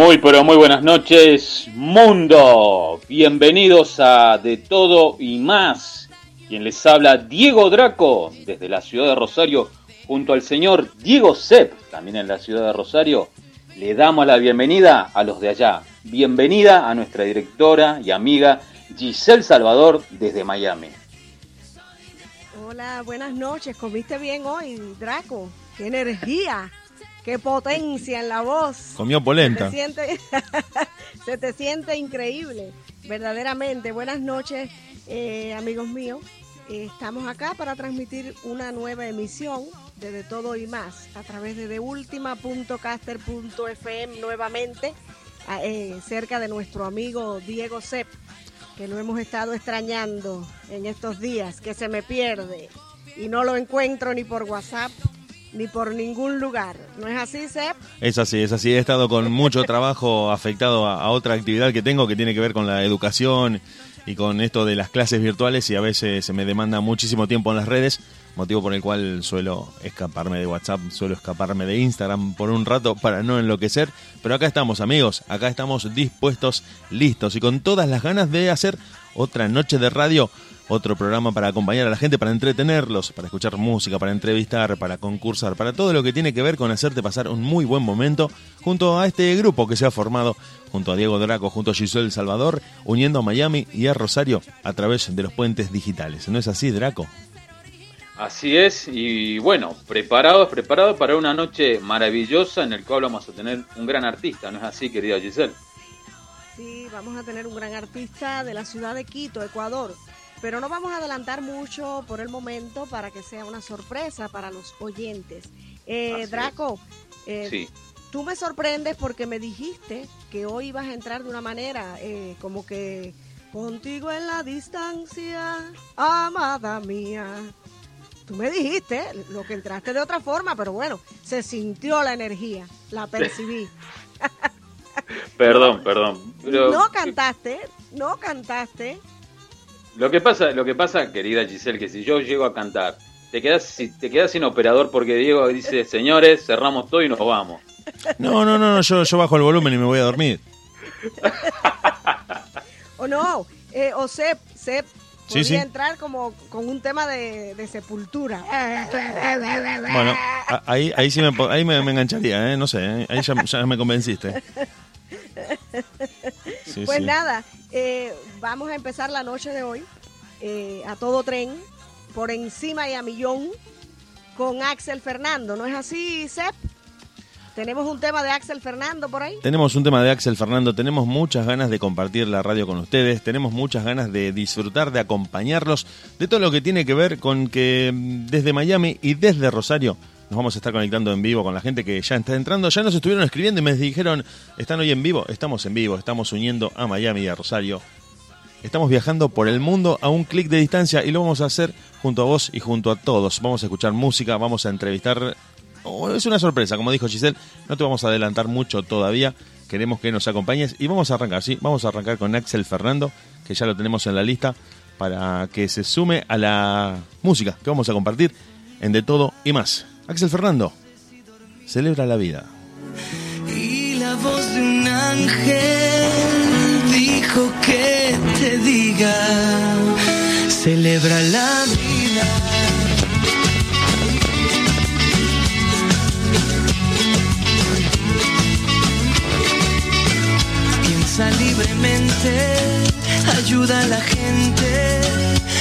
Muy pero muy buenas noches, mundo. Bienvenidos a De Todo y Más. Quien les habla, Diego Draco, desde la ciudad de Rosario, junto al señor Diego Sepp, también en la ciudad de Rosario. Le damos la bienvenida a los de allá. Bienvenida a nuestra directora y amiga Giselle Salvador desde Miami. Hola, buenas noches. ¿Comiste bien hoy, Draco? ¡Qué energía! Qué potencia en la voz. Comió polenta. Se te siente, se te siente increíble, verdaderamente. Buenas noches, eh, amigos míos. estamos acá para transmitir una nueva emisión de De Todo y Más a través de deultima.caster.fm nuevamente, eh, cerca de nuestro amigo Diego Sepp, que lo hemos estado extrañando en estos días, que se me pierde y no lo encuentro ni por WhatsApp ni por ningún lugar. ¿No es así, Seb? Es así, es así. He estado con mucho trabajo afectado a, otra actividad que tengo que tiene que ver con la educación y con esto de las clases virtuales y a veces se me demanda muchísimo tiempo en las redes, motivo por el cual suelo escaparme de WhatsApp, suelo escaparme de Instagram por un rato para no enloquecer, pero acá estamos amigos, acá estamos dispuestos, listos y con todas las ganas de hacer otra noche de radio otro programa para acompañar a la gente, para entretenerlos, para escuchar música, para entrevistar, para concursar, para todo lo que tiene que ver con hacerte pasar un muy buen momento junto a este grupo que se ha formado junto a Diego Draco, junto a Giselle Salvador, uniendo a Miami y a Rosario a través de los puentes digitales. ¿No es así, Draco? Así es, y bueno, preparados, preparados para una noche maravillosa en el cual vamos a tener un gran artista, ¿no es así, querida Giselle? Sí, vamos a tener un gran artista de la ciudad de Quito, Ecuador. Pero no vamos a adelantar mucho por el momento para que sea una sorpresa para los oyentes. Eh, Draco, eh, tú me sorprendes porque me dijiste que hoy ibas a entrar de una manera eh, como que contigo en la distancia, amada mía. Tú me dijiste lo que entraste de otra forma, pero bueno, se sintió la energía, la percibí. perdón, perdón. No cantaste, no cantaste. Lo que pasa, lo que pasa, querida Giselle, que si yo llego a cantar, te quedas, te quedas sin operador porque Diego dice, señores, cerramos todo y nos vamos. No, no, no, yo, yo bajo el volumen y me voy a dormir. o no, eh, o Sep, Sep podría entrar como con un tema de, sepultura. Bueno, ahí, ahí sí me, ahí me, engancharía, ¿eh? no sé, ¿eh? ahí ya, me convenciste. pues nada, eh, vamos a empezar la noche de hoy eh, a todo tren, por encima y a millón, con Axel Fernando. ¿No es así, Sep? ¿Tenemos un tema de Axel Fernando por ahí? Tenemos un tema de Axel Fernando, tenemos muchas ganas de compartir la radio con ustedes, tenemos muchas ganas de disfrutar, de acompañarlos, de todo lo que tiene que ver con que mm, desde Miami y desde Rosario nos vamos a estar conectando en vivo con la gente que ya está entrando. Ya nos estuvieron escribiendo y me dijeron, ¿están hoy en vivo? Estamos en vivo, estamos uniendo a Miami y a Rosario. Estamos viajando por el mundo a un clic de distancia y lo vamos a hacer junto a vos y junto a todos. Vamos a escuchar música, vamos a entrevistar. Oh, es una sorpresa, como dijo Giselle, no te vamos a adelantar mucho todavía. Queremos que nos acompañes y vamos a arrancar, sí, vamos a arrancar con Axel Fernando, que ya lo tenemos en la lista, para que se sume a la música que vamos a compartir en De Todo y más. Axel Fernando, celebra la vida. Y la voz de un ángel dijo que te diga, celebra la vida. Piensa libremente, ayuda a la gente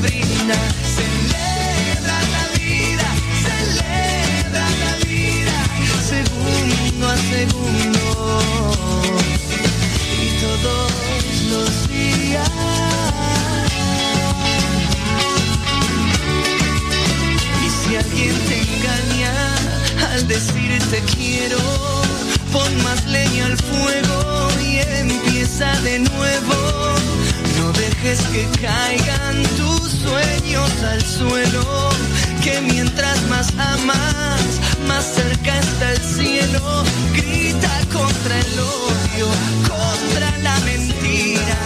brinda. Celebra la vida, celebra la vida, segundo a segundo. Y todos los días. Y si alguien te engaña al decirte quiero, pon más leña al fuego y empieza de nuevo Dejes que caigan tus sueños al suelo, que mientras más amas, más cerca está el cielo. Grita contra el odio, contra la mentira,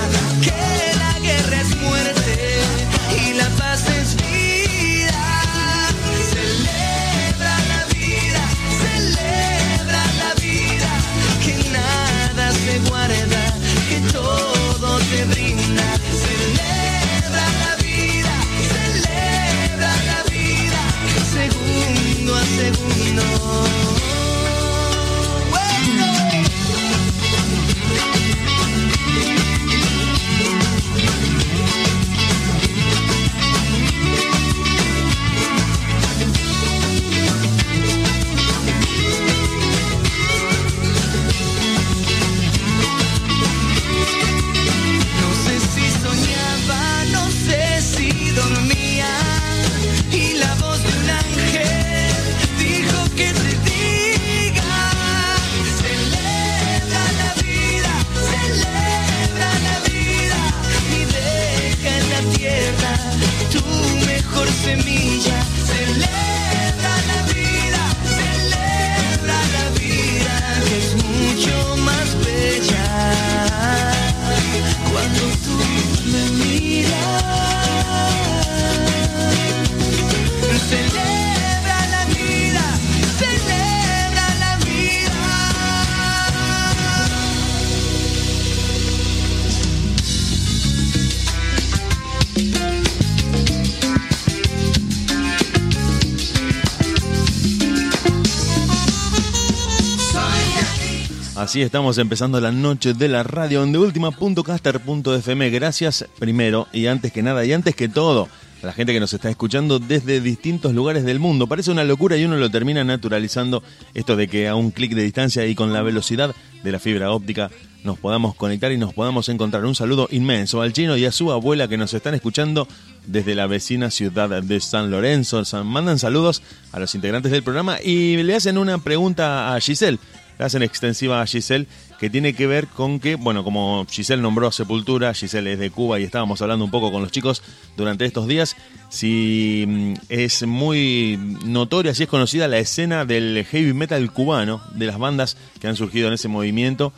Así estamos empezando la noche de la radio en deultima.caster.fm. Gracias primero y antes que nada y antes que todo a la gente que nos está escuchando desde distintos lugares del mundo. Parece una locura y uno lo termina naturalizando esto de que a un clic de distancia y con la velocidad de la fibra óptica nos podamos conectar y nos podamos encontrar. Un saludo inmenso al chino y a su abuela que nos están escuchando desde la vecina ciudad de San Lorenzo. Mandan saludos a los integrantes del programa y le hacen una pregunta a Giselle le hacen extensiva a Giselle que tiene que ver con que, bueno, como Giselle nombró a Sepultura, Giselle es de Cuba y estábamos hablando un poco con los chicos durante estos días, si mm, es muy notoria, si es conocida la escena del heavy metal cubano, de las bandas que han surgido en ese movimiento.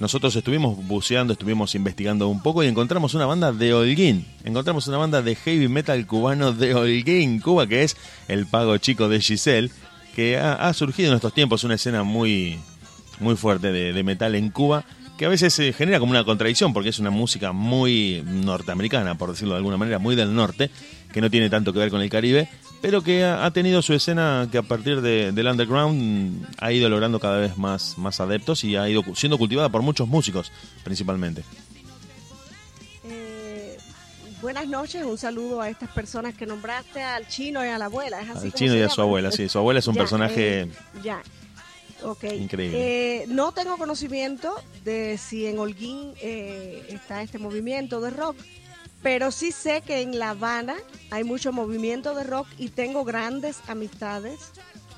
Nosotros estuvimos buceando, estuvimos investigando un poco y encontramos una banda de Holguín. Encontramos una banda de heavy metal cubano de Holguín, Cuba, que es el pago chico de Giselle, que ha surgido en estos tiempos una escena muy, muy fuerte de, de metal en Cuba, que a veces se genera como una contradicción, porque es una música muy norteamericana, por decirlo de alguna manera, muy del norte, que no tiene tanto que ver con el Caribe, pero que ha, tenido su escena que a partir de- del underground ha ido logrando cada vez más, más adeptos y ha ido siendo cultivada por muchos músicos, principalmente. Eh, buenas noches, un saludo a estas personas que nombraste, al chino y a la abuela. ¿es así Al chino y a su abuela, sí, su abuela es un Ya, personaje... eh, ya. Ok. Increíble. Eh, no tengo conocimiento de si en Holguín eh, está este movimiento de rock, pero sí sé que en La Habana hay mucho movimiento de rock y tengo grandes amistades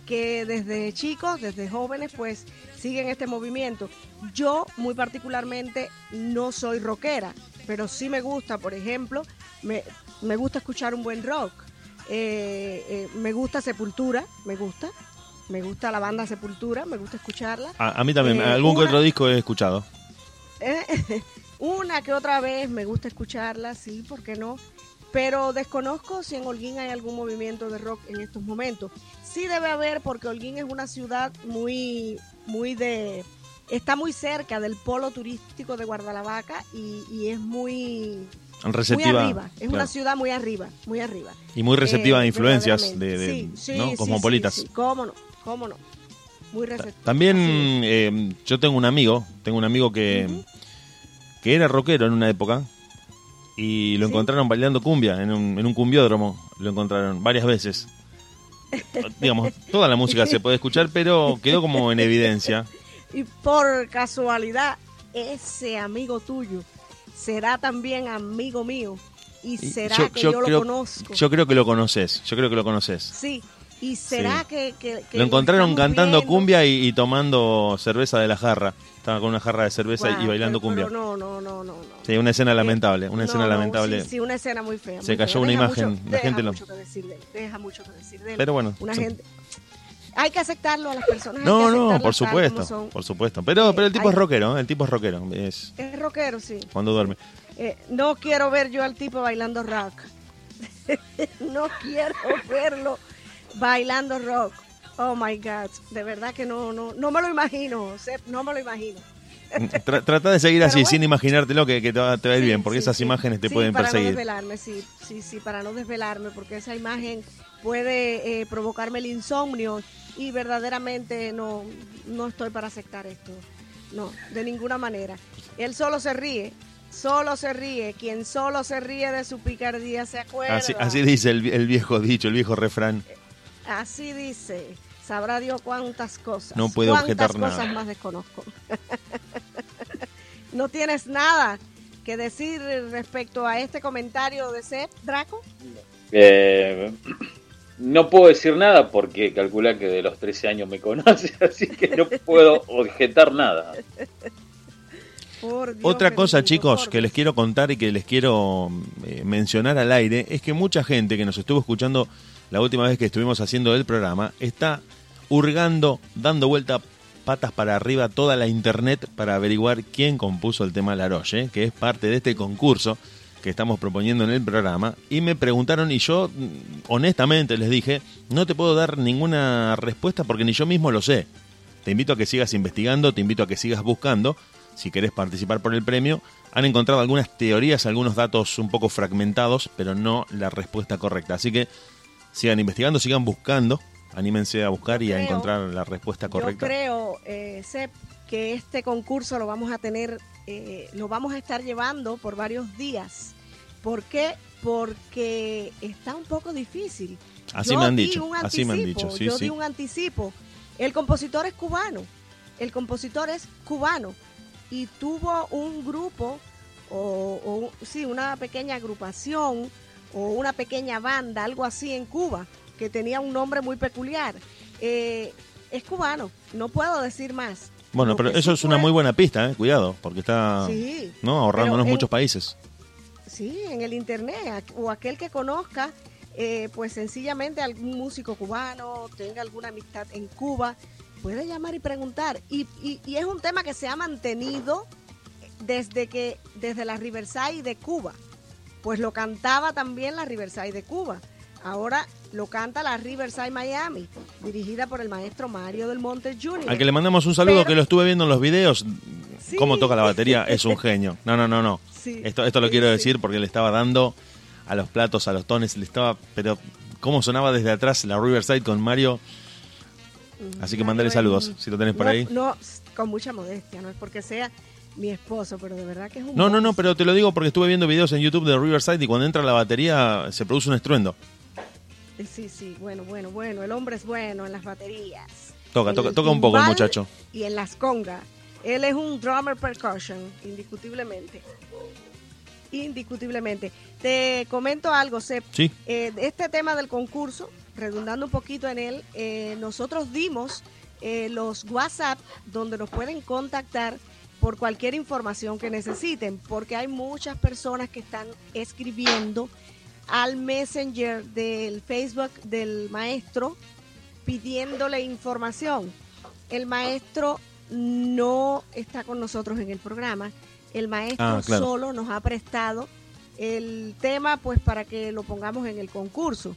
que desde chicos, desde jóvenes, pues siguen este movimiento. Yo muy particularmente no soy rockera, pero sí me gusta, por ejemplo, me, me gusta escuchar un buen rock. Eh, eh, me gusta Sepultura, me gusta. Me gusta la banda Sepultura, me gusta escucharla. A, a mí también, Eh, algún una- otro disco he escuchado. Eh, Una que otra vez me gusta escucharla, sí, ¿por qué no? Pero desconozco si en Holguín hay algún movimiento de rock en estos momentos. Sí debe haber, porque Holguín es una ciudad muy, muy de... Está muy cerca del polo turístico de Guardalavaca y, y es muy, Receptiva. muy arriba. Es una ciudad muy arriba, muy arriba. Y muy receptiva a Eh, influencias de, Sí, sí, ¿no? sí, cosmopolitas. sí, sí, cómo no, cómo no. Muy receptiva. También eh, yo tengo un amigo, tengo un amigo que, que era rockero en una época y lo Sí. encontraron bailando cumbia en un, en un cumbiódromo, lo encontraron varias veces. Digamos, toda la música se puede escuchar, pero quedó como en evidencia. Y por casualidad, ese amigo tuyo será también amigo mío. Y será que yo, lo creo, conozco. yo creo que lo conoces, yo creo que lo conoces. Sí. ¿Y será que, Lo encontraron cantando cumbia y, tomando cerveza de la jarra. Estaba con una jarra de cerveza y bailando cumbia. no, no, no, no, Sí, una escena eh, lamentable, una escena lamentable. Sí, una escena muy fea. Se cayó una imagen, la gente lo... mucho que decir de él, deja mucho que decir de él. Pero bueno. Una gente... Hay que aceptarlo a las personas. No, no, por supuesto, por supuesto. Pero, pero el tipo es rockero, ¿eh? el tipo es rockero. Es, es rockero, sí. Cuando duerme. Eh, no quiero ver yo al tipo bailando rock. no quiero verlo bailando rock. Oh my God, de verdad que no, no, no me lo imagino, no me lo imagino. trata de seguir así, sin imaginártelo, que, que te, va, a ir bien, porque esas imágenes te pueden perseguir. Para no desvelarme, sí, sí, sí, para no desvelarme, porque esa imagen puede eh, provocarme el insomnio y verdaderamente no, no estoy para aceptar esto. No, de ninguna manera. Él solo se ríe, solo se ríe. Quien solo se ríe de su picardía se acuerda. Así, dice el, el, viejo dicho, el viejo refrán. Así dice. Sabrá Dios cuántas cosas. No puedo objetar nada. cosas más desconozco. ¿No tienes nada que decir respecto a este comentario de Seth Draco? Eh, no puedo decir nada porque calcula que de los 13 años me conoce, así que no puedo objetar nada. Otra cosa, chicos, que les quiero contar y que les quiero eh, mencionar al aire es que mucha gente que nos estuvo escuchando la última vez que estuvimos haciendo el programa está hurgando, dando vuelta patas para arriba toda la internet para averiguar quién compuso el tema Laroche, que es parte de este concurso que estamos proponiendo en el programa. Y me preguntaron y yo honestamente les dije, no te puedo dar ninguna respuesta porque ni yo mismo lo sé. Te invito a que sigas investigando, te invito a que sigas buscando, si querés participar por el premio. Han encontrado algunas teorías, algunos datos un poco fragmentados, pero no la respuesta correcta. Así que sigan investigando, sigan buscando anímense a buscar y a encontrar la respuesta correcta. Yo creo, eh, Sep, que este concurso lo vamos a tener, eh, lo vamos a estar llevando por varios días. ¿Por qué? Porque está un poco difícil. Así me han dicho, así me han dicho. yo di un anticipo. El compositor es cubano, el compositor es cubano y tuvo un grupo o, o sí, una pequeña agrupación o una pequeña banda, algo así en Cuba que tenía un nombre muy peculiar. Eh, es cubano, no puedo decir más. Bueno, pero eso es una muy buena pista, eh, cuidado, porque está ¿no? ahorrándonos muchos países. Sí, en el internet, o aquel que conozca, eh, pues sencillamente algún músico cubano, tenga alguna amistad en Cuba, puede llamar y preguntar. Y, y, es un tema que se ha mantenido desde que desde la Riverside de Cuba, pues lo cantaba también la Riverside de Cuba. Ahora lo canta la Riverside Miami, dirigida por el maestro Mario del Monte Jr. Al que le mandamos un saludo, que lo estuve viendo en los videos. Cómo toca la batería, es un genio. No, no, no, no. esto esto lo quiero decir porque le estaba dando a los platos, a los tones, le estaba, pero cómo sonaba desde atrás la Riverside con Mario. Así que mandale saludos, si lo tenés por ahí. No, con mucha modestia, no es porque sea mi esposo, pero de verdad que es un... No, no, no, pero te lo digo porque estuve viendo videos en YouTube de Riverside y cuando entra la batería se produce un estruendo. Sí, sí, bueno, bueno, bueno. El hombre es bueno en las baterías. Toca, toca, toca un poco el muchacho. Y en las congas. Él es un drummer percussion, indiscutiblemente. Indiscutiblemente. Te comento algo, Sep. Sí. Eh, este tema del concurso, redundando un poquito en él, eh, nosotros dimos eh, los WhatsApp donde nos pueden contactar por cualquier información que necesiten, porque hay muchas personas que están escribiendo al messenger del Facebook del maestro pidiéndole información. El maestro no está con nosotros en el programa. El maestro ah, solo nos ha prestado el tema pues para que lo pongamos en el concurso.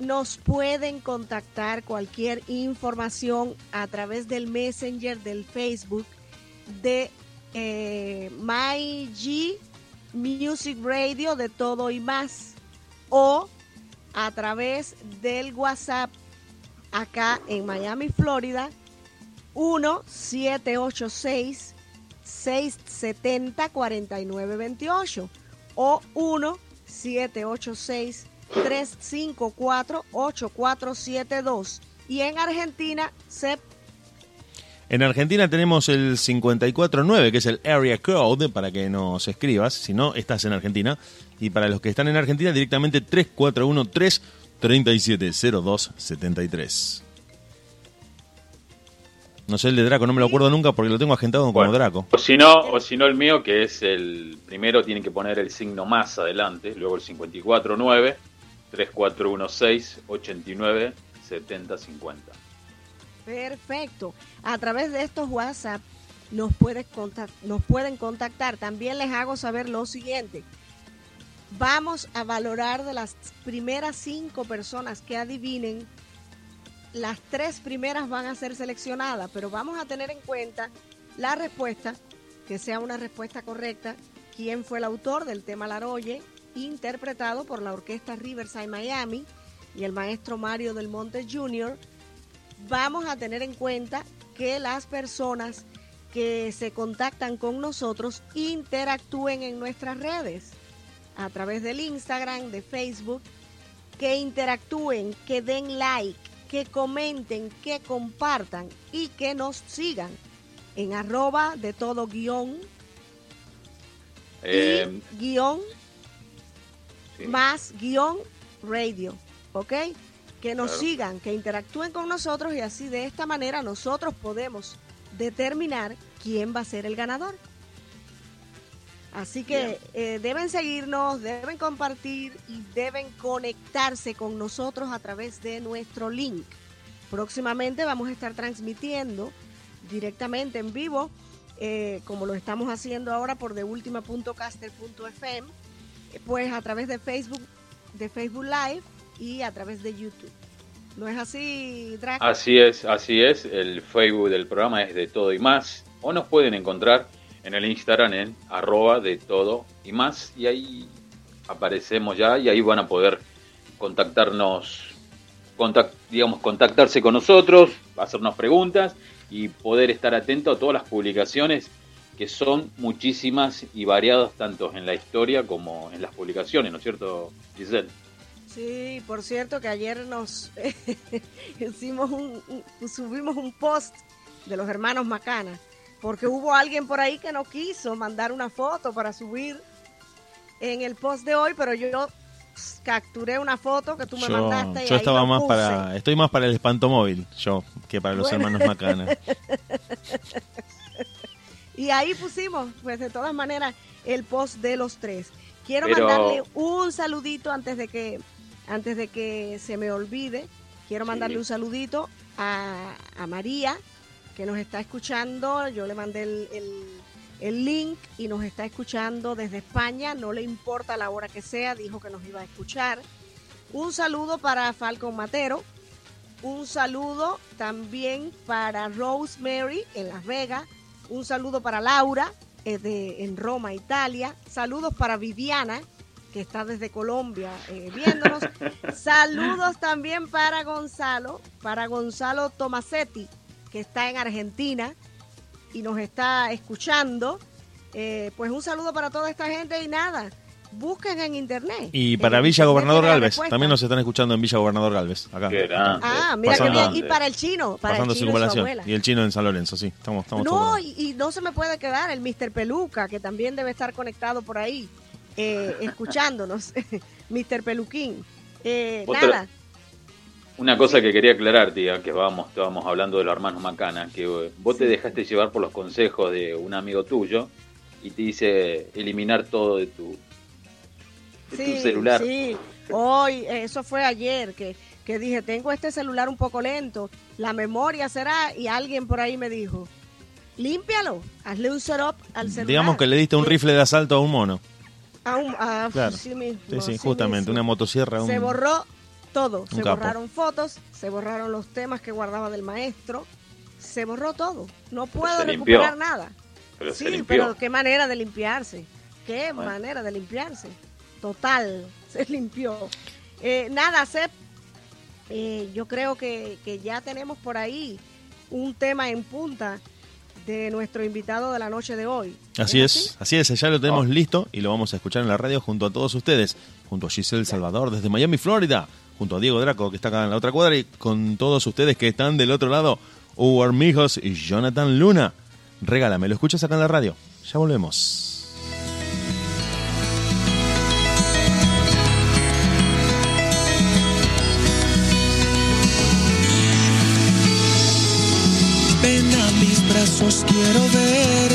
Nos pueden contactar cualquier información a través del messenger del Facebook de eh, MyG Music Radio de todo y más o a través del WhatsApp acá en Miami, Florida, 1-786 670 4928 o 1-786 354 8472 y en Argentina se en Argentina tenemos el 549, que es el Area Code, para que nos escribas, si no estás en Argentina. Y para los que están en Argentina, directamente 341 370273. No sé el de Draco, no me lo acuerdo nunca porque lo tengo agendado como Bueno. Draco. O si no, o si no el mío, que es el primero, tienen que poner el signo más adelante, luego el 549 3416 89 70 50. Perfecto. A través de estos WhatsApp nos, nos pueden contactar. También les hago saber lo siguiente. Vamos a valorar de las primeras cinco personas que adivinen. Las tres primeras van a ser seleccionadas, pero vamos a tener en cuenta la respuesta, que sea una respuesta correcta. ¿Quién fue el autor del tema Laroye? Interpretado por la orquesta Riverside Miami y el maestro Mario del Monte Jr vamos a tener en cuenta que las personas que se contactan con nosotros interactúen en nuestras redes a través del Instagram, de Facebook, que interactúen, que den like, que comenten, que compartan y que nos sigan en arroba de todo guion Eh, y guion sí. más guion radio, ¿ok? Que nos Claro. sigan, que interactúen con nosotros y así de esta manera nosotros podemos determinar quién va a ser el ganador. Así que eh, deben seguirnos, deben compartir y deben conectarse con nosotros a través de nuestro link. Próximamente vamos a estar transmitiendo directamente en vivo, eh, como lo estamos haciendo ahora por deultima.caster.fm, eh, pues a través de Facebook, de Facebook Live y a través de YouTube. ¿No es así, Draco? Así es, así es. El Facebook del programa es de todo y más. O nos pueden encontrar en el Instagram en arroba de todo y más. Y ahí aparecemos ya y ahí van a poder contactarnos, contact, digamos, contactarse con nosotros, hacernos preguntas y poder estar atento a todas las publicaciones que son muchísimas y variadas tanto en la historia como en las publicaciones, ¿no es cierto, Giselle? Sí, por cierto que ayer nos hicimos un, un- subimos un post de los hermanos Macana, porque hubo alguien por ahí que no quiso mandar una foto para subir en el post de hoy, pero yo capturé una foto que tú me Yo, mandaste y yo estaba más puse. para, estoy más para el espanto móvil, yo, que para los Bueno. hermanos Macana. Y ahí pusimos, pues de todas maneras, el post de los tres. Quiero Pero- mandarle un saludito antes de que antes de que se me olvide. Quiero Sí. mandarle un saludito a, a María, que nos está escuchando. Yo le mandé el, el- el link y nos está escuchando desde España. No le importa la hora que sea, dijo que nos iba a escuchar. Un saludo para Falcon Matero. Un saludo también para Rosemary en Las Vegas. Un saludo para Laura eh, de, en Roma, Italia. Saludos para Viviana, que está desde Colombia eh, viéndonos. Saludos también para Gonzalo, para Gonzalo Tomasetti, que está en Argentina y nos está escuchando. Eh, pues un saludo para toda esta gente y nada, busquen en internet. Y para En Villa Gobernador Galvez, también nos están escuchando en Villa Gobernador Galvez, acá. Qué. Ah, mira Pasando- qué bien. Y para el chino, para Pasando el chino y su. Y el chino en San Lorenzo, sí. Estamos, estamos No, y, y no se me puede quedar el Mr. Peluca, que también debe estar conectado por ahí, eh, escuchándonos. Mr. Peluquín. Eh, Otra- nada, Una cosa que quería aclarar, tía, que vamos, estábamos hablando de los hermanos Macana, que vos te dejaste llevar por los consejos de un amigo tuyo y te dice eliminar todo de tu, de tu sí, celular. sí. Hoy, eso fue ayer, que, que dije, tengo este celular un poco lento, la memoria será, y alguien por ahí me dijo, límpialo, hazle un setup al celular. Digamos que le diste un rifle de asalto a un mono. A un- a- Claro. sí mismo, Sí, justamente, mismo. una motosierra. Un... Se borró todo. Se capo. borraron fotos, se borraron los temas que guardaba del maestro. Se borró todo. No puedo limpió. recuperar nada. Pero sí, pero qué manera de limpiarse. Qué Bueno. manera de limpiarse. Total, se limpió. Eh, nada, Sep, eh, yo creo que, que ya tenemos por ahí un tema en punta de nuestro invitado de la noche de hoy. Así es, así es, ya lo tenemos listo y lo vamos a escuchar en la radio junto a todos ustedes, junto a Giselle Salvador desde Miami, Florida, junto a Diego Draco que está acá en la otra cuadra y con todos ustedes que están del otro lado, Hugo Armijos y Jonathan Luna. Regálame, lo escuchas acá en la radio. Ya volvemos. Brazos quiero verte,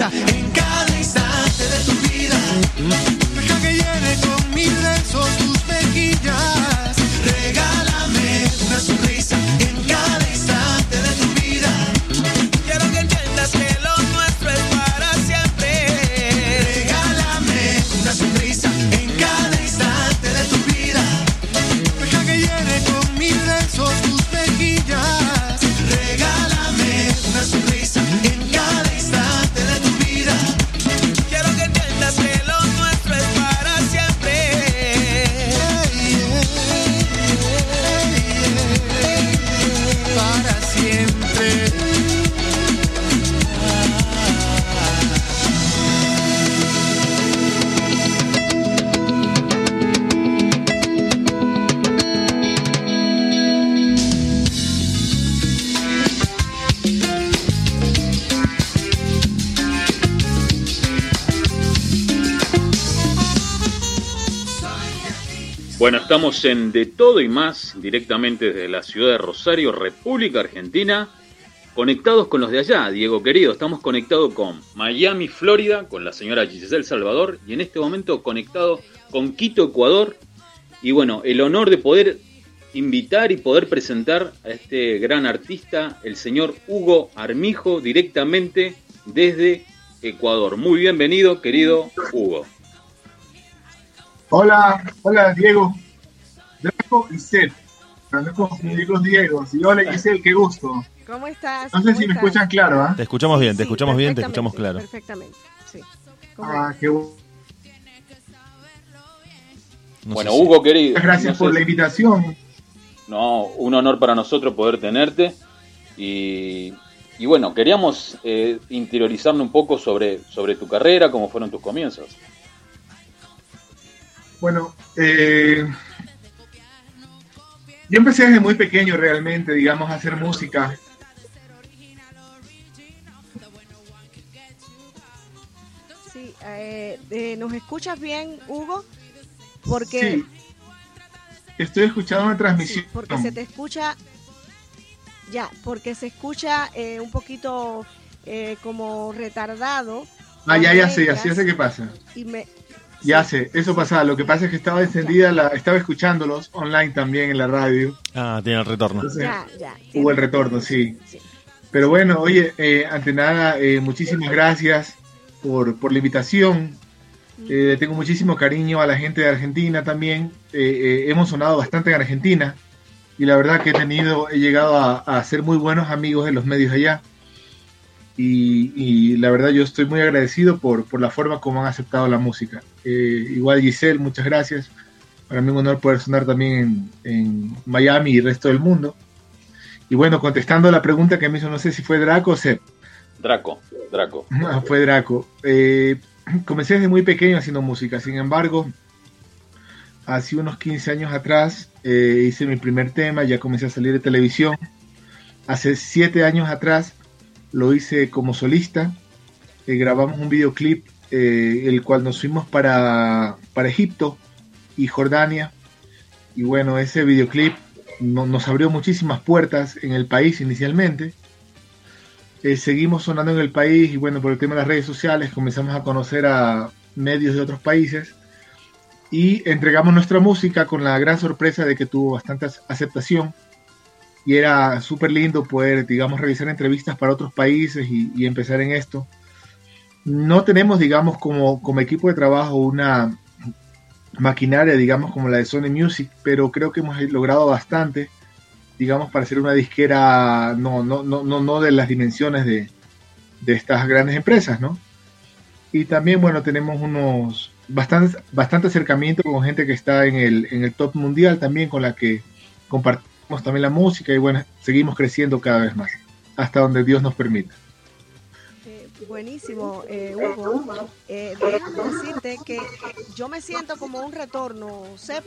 una estamos en De Todo y Más, directamente desde la ciudad de Rosario, República Argentina, conectados con los de allá, Diego querido. Estamos conectados con Miami, Florida, con la señora Giselle Salvador, y en este momento conectado con Quito, Ecuador. Y bueno, el honor de poder invitar y poder presentar a este gran artista, el señor Hugo Armijo, directamente desde Ecuador. Muy bienvenido, querido Hugo. Hola, hola Diego. Y Seth. Para no confundir los Diegos. Y hola Giselle, qué gusto. ¿Cómo estás? No sé ¿Cómo si me escuchan claro, ¿ah? Te escuchamos bien, te Sí, escuchamos bien, te escuchamos claro. Perfectamente, sí. ¿Cómo Ah, qué bueno. No bueno, si- Hugo querido. Muchas gracias no sé por la invitación. No, un honor para nosotros poder tenerte. Y, y bueno, queríamos eh, interiorizarnos un poco sobre, sobre tu carrera, cómo fueron tus comienzos. Bueno, eh, yo empecé desde muy pequeño realmente, digamos, a hacer música. Sí, eh, eh, ¿nos escuchas bien, Hugo? Porque, Sí. Estoy escuchando una sí, transmisión. porque se te escucha, ya, porque se escucha eh, un poquito eh, como retardado. Ah, ya, ya sé, ya Orejas, sé, ya sé qué pasa. Y me, Ya sé, eso pasaba. Lo que pasa es que estaba encendida, la, estaba escuchándolos online también en la radio. Ah, tiene el retorno. Entonces, ya, ya. hubo el retorno, sí. Sí. Pero bueno, oye, eh, ante nada, eh, muchísimas gracias por, por la invitación. Eh, le tengo muchísimo cariño a la gente de Argentina también. Eh, eh, hemos sonado bastante en Argentina y la verdad que he tenido, he llegado a, a ser muy buenos amigos de los medios allá. Y, y la verdad yo estoy muy agradecido por, por la forma como han aceptado la música. Eh, igual Giselle, muchas gracias. Para mí un honor poder sonar también en, en Miami y el resto del mundo. Y bueno, contestando la pregunta que me hizo, no sé si fue Draco o Seb. Draco, Draco. Ah, fue Draco. Eh, comencé desde muy pequeño haciendo música, sin embargo, hace unos 15 años atrás eh, hice mi primer tema, ya comencé a salir de televisión. Hace 7 años atrás lo hice como solista, eh, grabamos un videoclip, eh, el cual nos fuimos para, para Egipto y Jordania. Y bueno, ese videoclip no- nos abrió muchísimas puertas en el país inicialmente. Eh, seguimos sonando en el país y bueno, por el tema de las redes sociales comenzamos a conocer a medios de otros países y entregamos nuestra música con la gran sorpresa de que tuvo bastante ac- aceptación y era súper lindo poder, digamos, realizar entrevistas para otros países y, y empezar en esto. No tenemos, digamos, como, como equipo de trabajo una maquinaria, digamos, como la de Sony Music, pero creo que hemos logrado bastante digamos, para ser una disquera no, no, no, no, no de las dimensiones de, de estas grandes empresas, ¿no? Y también, bueno, tenemos unos bastante, bastante acercamiento con gente que está en el, en el top mundial también, con la que también la música y bueno, seguimos creciendo cada vez más, hasta donde Dios nos permita. Eh, buenísimo, eh, Hugo. Eh, déjame decirte que yo me siento como un retorno, Seb.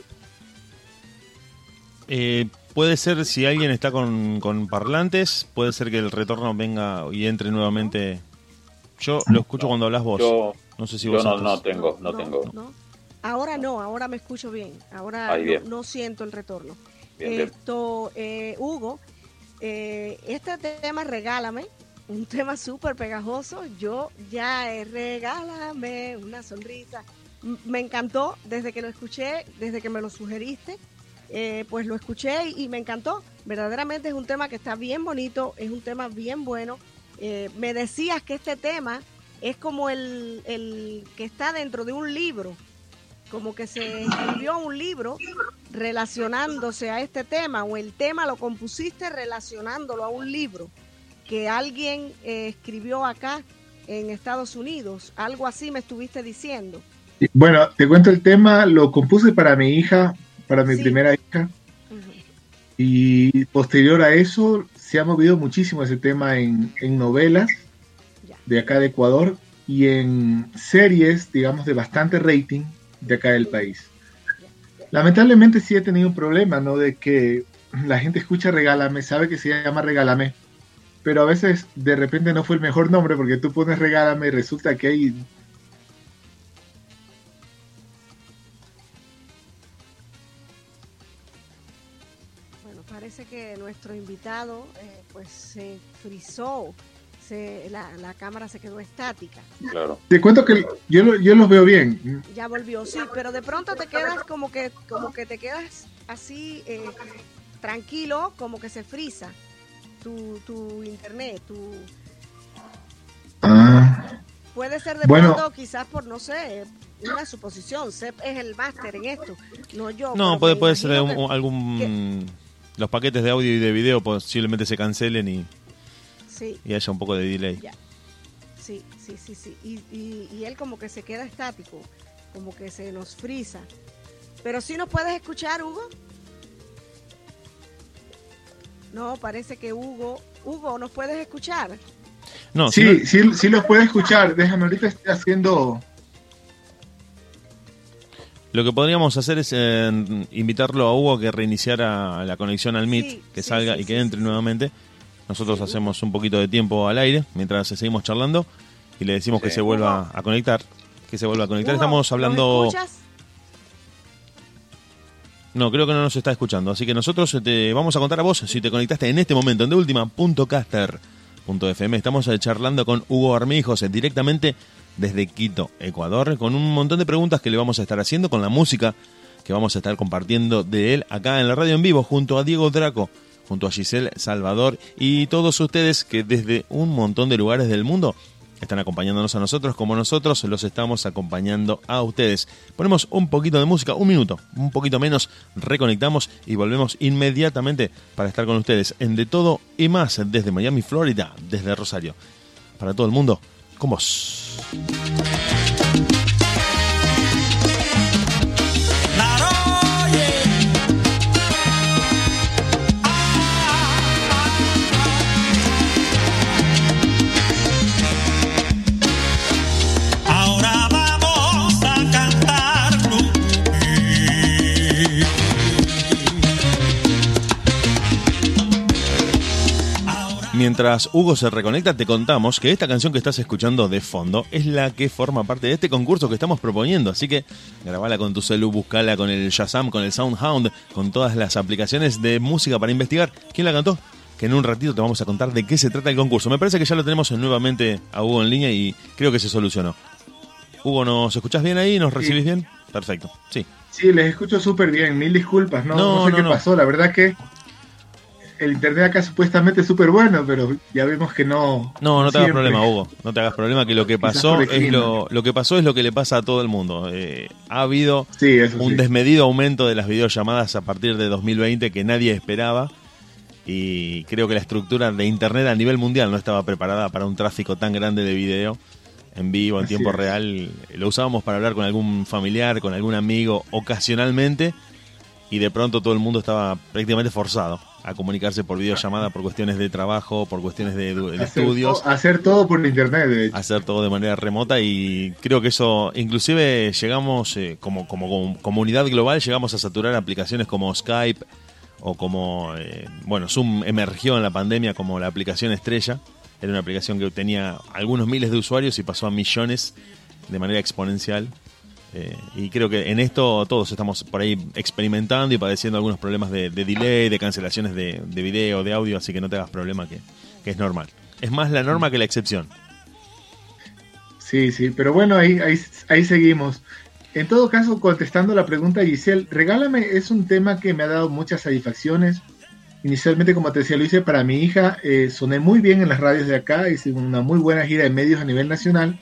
Eh, puede ser si alguien está con, con parlantes, puede ser que el retorno venga y entre nuevamente. Yo lo escucho cuando hablas vos. Yo, no sé si yo vos. no, antes. no tengo, no, tengo. Ahora no, ahora me escucho bien. Ahora Ahí no, bien. no siento el retorno. Esto, eh, Hugo, eh, este tema Regálame, un tema súper pegajoso. Yo ya eh, regálame una sonrisa. Me encantó desde que lo escuché, desde que me lo sugeriste. eh, pues lo escuché y, me encantó. Verdaderamente es un tema que está bien bonito, es un tema bien bueno. Me decías que este tema es como el, el que está dentro de un libro, como que se escribió un libro relacionándose a este tema, o el tema lo compusiste relacionándolo a un libro que alguien eh, escribió acá en Estados Unidos. Algo así me estuviste diciendo. Bueno, te cuento el tema, lo compuse para mi hija, para mi Sí. primera hija, y posterior a eso se ha movido muchísimo ese tema en, en novelas Ya. de acá de Ecuador y en series, digamos, de bastante rating de acá del país. Lamentablemente sí he tenido un problema, ¿no? De que la gente escucha Regálame, sabe que se llama Regálame, pero a veces de repente no fue el mejor nombre porque tú pones Regálame y resulta que hay Bueno, parece que nuestro invitado eh, pues se frizó, se, la, la cámara se quedó estática. Claro. Te cuento que yo, lo- yo los veo bien. Ya volvió, sí, pero de pronto te quedas como que, como que te quedas así eh, tranquilo, como que se frisa tu, tu internet, tu Ah, puede ser de Bueno. pronto quizás por no sé una suposición. Sep es el máster en esto, no yo. No, puede, puede ser un- que- algún. Los paquetes de audio y de video posiblemente se cancelen y, sí, y haya un poco de delay. Ya. sí, sí, sí, sí. Y, y, y él como que se queda estático, como que se nos frisa. Pero sí nos puedes escuchar, Hugo. No, parece que Hugo, Hugo, ¿nos puedes escuchar? No, sí, sí, sí los puedo escuchar. Déjame, ahorita estoy haciendo... lo que podríamos hacer es eh, invitarlo a Hugo a que reiniciara la conexión al Meet, Sí, que sí, salga sí, y que entre sí. nuevamente. Nosotros hacemos un poquito de tiempo al aire mientras seguimos charlando y le decimos que se vuelva a conectar. Que se vuelva a conectar. Hugo, Estamos ¿nos hablando. No, creo que no nos está escuchando. Así que nosotros te vamos a contar a vos si te conectaste en este momento en anchor.fm. Estamos eh, charlando con Hugo Armijos eh, directamente desde Quito, Ecuador, con un montón de preguntas que le vamos a estar haciendo con la música que vamos a estar compartiendo de él acá en la radio en vivo junto a Diego Draco, junto a Giselle Salvador y todos ustedes que desde un montón de lugares del mundo están acompañándonos a nosotros como nosotros los estamos acompañando a ustedes. Ponemos un poquito de música, un minuto, un poquito menos, reconectamos y volvemos inmediatamente para estar con ustedes en De Todo y más desde Miami, Florida, desde Rosario. Para todo el mundo, con vos. Mientras Hugo se reconecta, te contamos que esta canción que estás escuchando de fondo es la que forma parte de este concurso que estamos proponiendo. Así que grabala con tu celu, buscala con el Shazam, con el Soundhound, con todas las aplicaciones de música para investigar. ¿Quién la cantó? Que en un ratito te vamos a contar de qué se trata el concurso. Me parece que ya lo tenemos nuevamente a Hugo en línea y creo que se solucionó. Hugo, ¿nos escuchás bien ahí? ¿Nos recibís bien? Perfecto, sí. Sí, les escucho súper bien. Mil disculpas, no, no, sé qué pasó. La verdad que el internet acá supuestamente es súper bueno, pero ya vemos que no. No, no te hagas problema, Hugo. No te hagas problema que lo que pasó es lo, lo que pasó es lo que le pasa a todo el mundo. Eh, ha habido un desmedido aumento de las videollamadas a partir de 2020 que nadie esperaba. Y creo que la estructura de internet a nivel mundial no estaba preparada para un tráfico tan grande de video en vivo, en tiempo real. Lo usábamos para hablar con algún familiar, con algún amigo, ocasionalmente. Y de pronto todo el mundo estaba prácticamente forzado a comunicarse por videollamada por cuestiones de trabajo, por cuestiones de, estudios. hacer todo por internet, de hecho. Hacer todo de manera remota y creo que eso, inclusive llegamos, eh, como, como, comunidad global, llegamos a saturar aplicaciones como Skype o como, eh, bueno, Zoom emergió en la pandemia como la aplicación estrella. Era una aplicación que tenía algunos miles de usuarios y pasó a millones de manera exponencial. Eh, y creo que en esto todos estamos por ahí experimentando y padeciendo algunos problemas de, delay, de cancelaciones de, video, de audio, así que no te hagas problema que, es normal. Es más la norma que la excepción. Sí, sí, pero bueno, ahí, ahí, ahí seguimos. En todo caso, contestando la pregunta Giselle, Regálame es un tema que me ha dado muchas satisfacciones. Inicialmente, como te decía, lo hice para mi hija. Eh, soné muy bien en las radios de acá, hice una muy buena gira de medios a nivel nacional.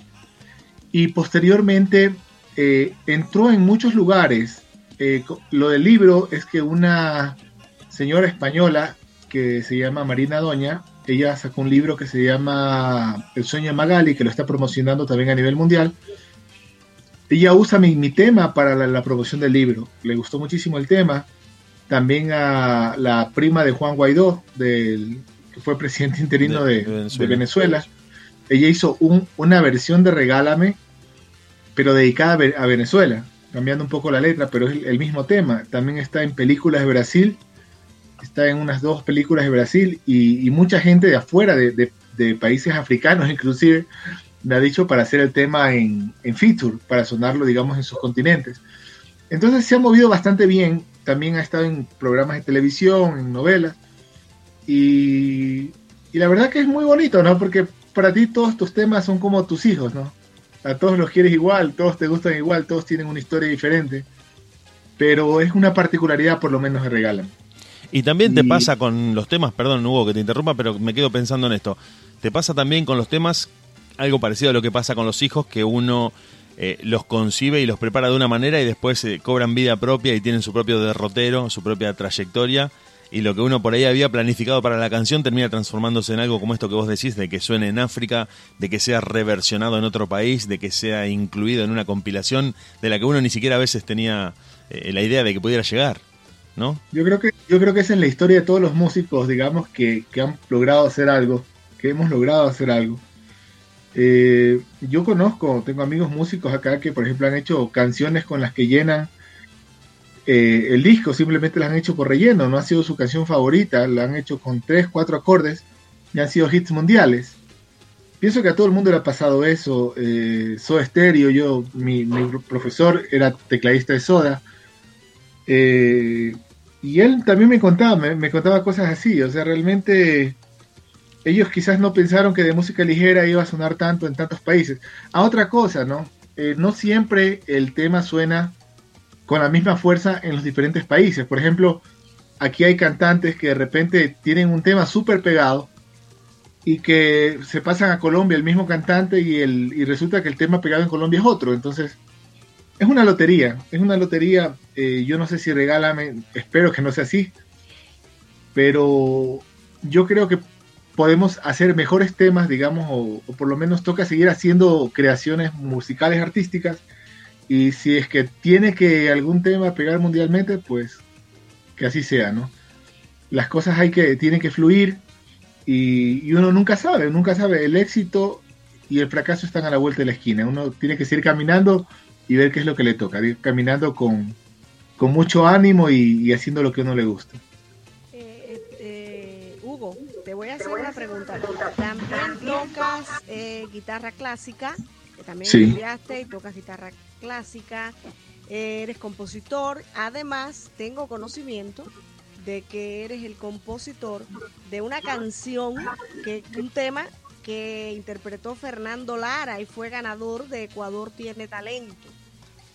Y posteriormente eh, entró en muchos lugares. Eh, lo del libro es que una señora española que se llama Marina Doña, ella sacó un libro que se llama El sueño de Magali, que lo está promocionando también a nivel mundial. Ella usa mi, tema para la, promoción del libro. Le gustó muchísimo el tema. También a la prima de Juan Guaidó, del, que fue presidente interino de, Venezuela. Ella hizo una versión de Regálame pero dedicada a Venezuela, cambiando un poco la letra, pero es el mismo tema. También está en películas de Brasil, está en unas dos películas de Brasil y, mucha gente de afuera, de, países africanos inclusive, me ha dicho para hacer el tema en, en feature, para sonarlo, digamos, en sus continentes. Entonces se ha movido bastante bien, también ha estado en programas de televisión, en novelas, y, y la verdad que es muy bonito, ¿no? Porque para ti todos tus temas son como tus hijos, ¿no? A todos los quieres igual, todos te gustan igual, todos tienen una historia diferente, pero es una particularidad por lo menos de regalan. Y también te pasa con los temas, perdón Hugo que te interrumpa, pero me quedo pensando en esto, te pasa también con los temas algo parecido a lo que pasa con los hijos, que uno eh, los concibe y los prepara de una manera y después eh, cobran vida propia y tienen su propio derrotero, su propia trayectoria y lo que uno por ahí había planificado para la canción termina transformándose en algo como esto que vos decís, de que suene en África, de que sea reversionado en otro país, de que sea incluido en una compilación de la que uno ni siquiera a veces tenía eh, la idea de que pudiera llegar, ¿no? Yo creo que yo creo que es en la historia de todos los músicos, digamos, que, han logrado hacer algo, que hemos logrado hacer algo. Eh, yo conozco, tengo amigos músicos acá que, por ejemplo, han hecho canciones con las que llenan eh, el disco simplemente la han hecho por relleno, no ha sido su canción favorita, la han hecho con tres, cuatro acordes y han sido hits mundiales. Pienso que a todo el mundo le ha pasado eso. Eh, Soda Stereo, yo, mi, profesor era tecladista de Soda. Eh, y él también me contaba, me, contaba cosas así. O sea, realmente ellos quizás no pensaron que de música ligera iba a sonar tanto en tantos países. A otra cosa, ¿no? Eh, no siempre el tema suena con la misma fuerza en los diferentes países. Por ejemplo, aquí hay cantantes que de repente tienen un tema súper pegado y que se pasan a Colombia el mismo cantante y, el, y resulta que el tema pegado en Colombia es otro. Entonces, es una lotería, es una lotería. Eh, yo no sé si regálame, espero que no sea así, pero yo creo que podemos hacer mejores temas, digamos, o, por lo menos toca seguir haciendo creaciones musicales artísticas. Y si es que tiene que algún tema pegar mundialmente, pues que así sea, ¿no? Las cosas hay que, tienen que fluir y, y, uno nunca sabe, nunca sabe. El éxito y el fracaso están a la vuelta de la esquina. Uno tiene que seguir caminando y ver qué es lo que le toca, ir caminando con, con mucho ánimo y, y haciendo lo que a uno le gusta. Te voy a hacer una pregunta. También tocas eh, guitarra clásica, que también estudiaste y tocas guitarra clásica, eres compositor. Además, tengo conocimiento de que eres el compositor de una canción, que un tema que interpretó Fernando Lara y fue ganador de Ecuador Tiene Talento.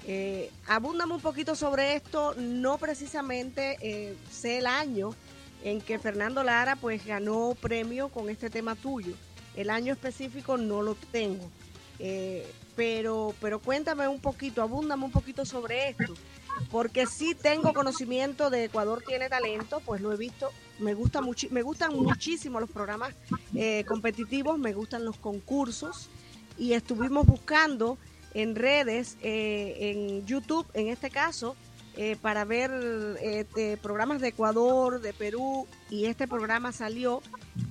Eh, abúndame un poquito sobre esto, no precisamente eh, sé el año en que Fernando Lara pues ganó premio con este tema tuyo. El año específico no lo tengo. Eh, pero, pero cuéntame un poquito, abúndame un poquito sobre esto, porque sí tengo conocimiento de Ecuador tiene talento, pues lo he visto, me gusta me gustan muchísimo los programas eh, competitivos, me gustan los concursos y estuvimos buscando en redes, eh, en YouTube, en este caso, eh, para ver programas de Ecuador, de Perú, y este programa salió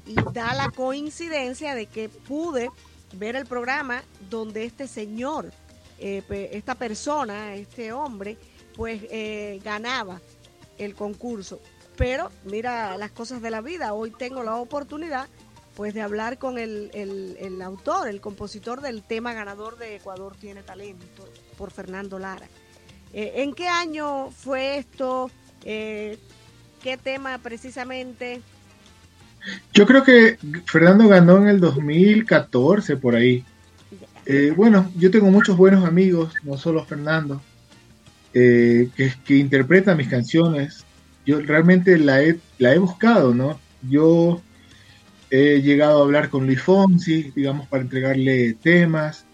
y da la coincidencia de que pude ver el programa donde este señor, eh, esta persona, este hombre, pues ganaba el concurso. Pero mira las cosas de la vida, hoy tengo la oportunidad pues de hablar con el, el, autor, el compositor del tema ganador de Ecuador tiene talento, por Fernando Lara. Eh, ¿En qué año fue esto? Eh, ¿Qué tema precisamente? Yo creo que Fernando ganó en el 2014, por ahí. Eh, bueno, yo tengo muchos buenos amigos, no solo Fernando, que, que interpretan mis canciones. Yo realmente la he, la he buscado, ¿no? Yo he llegado a hablar con Luis Fonsi, digamos, para entregarle temas,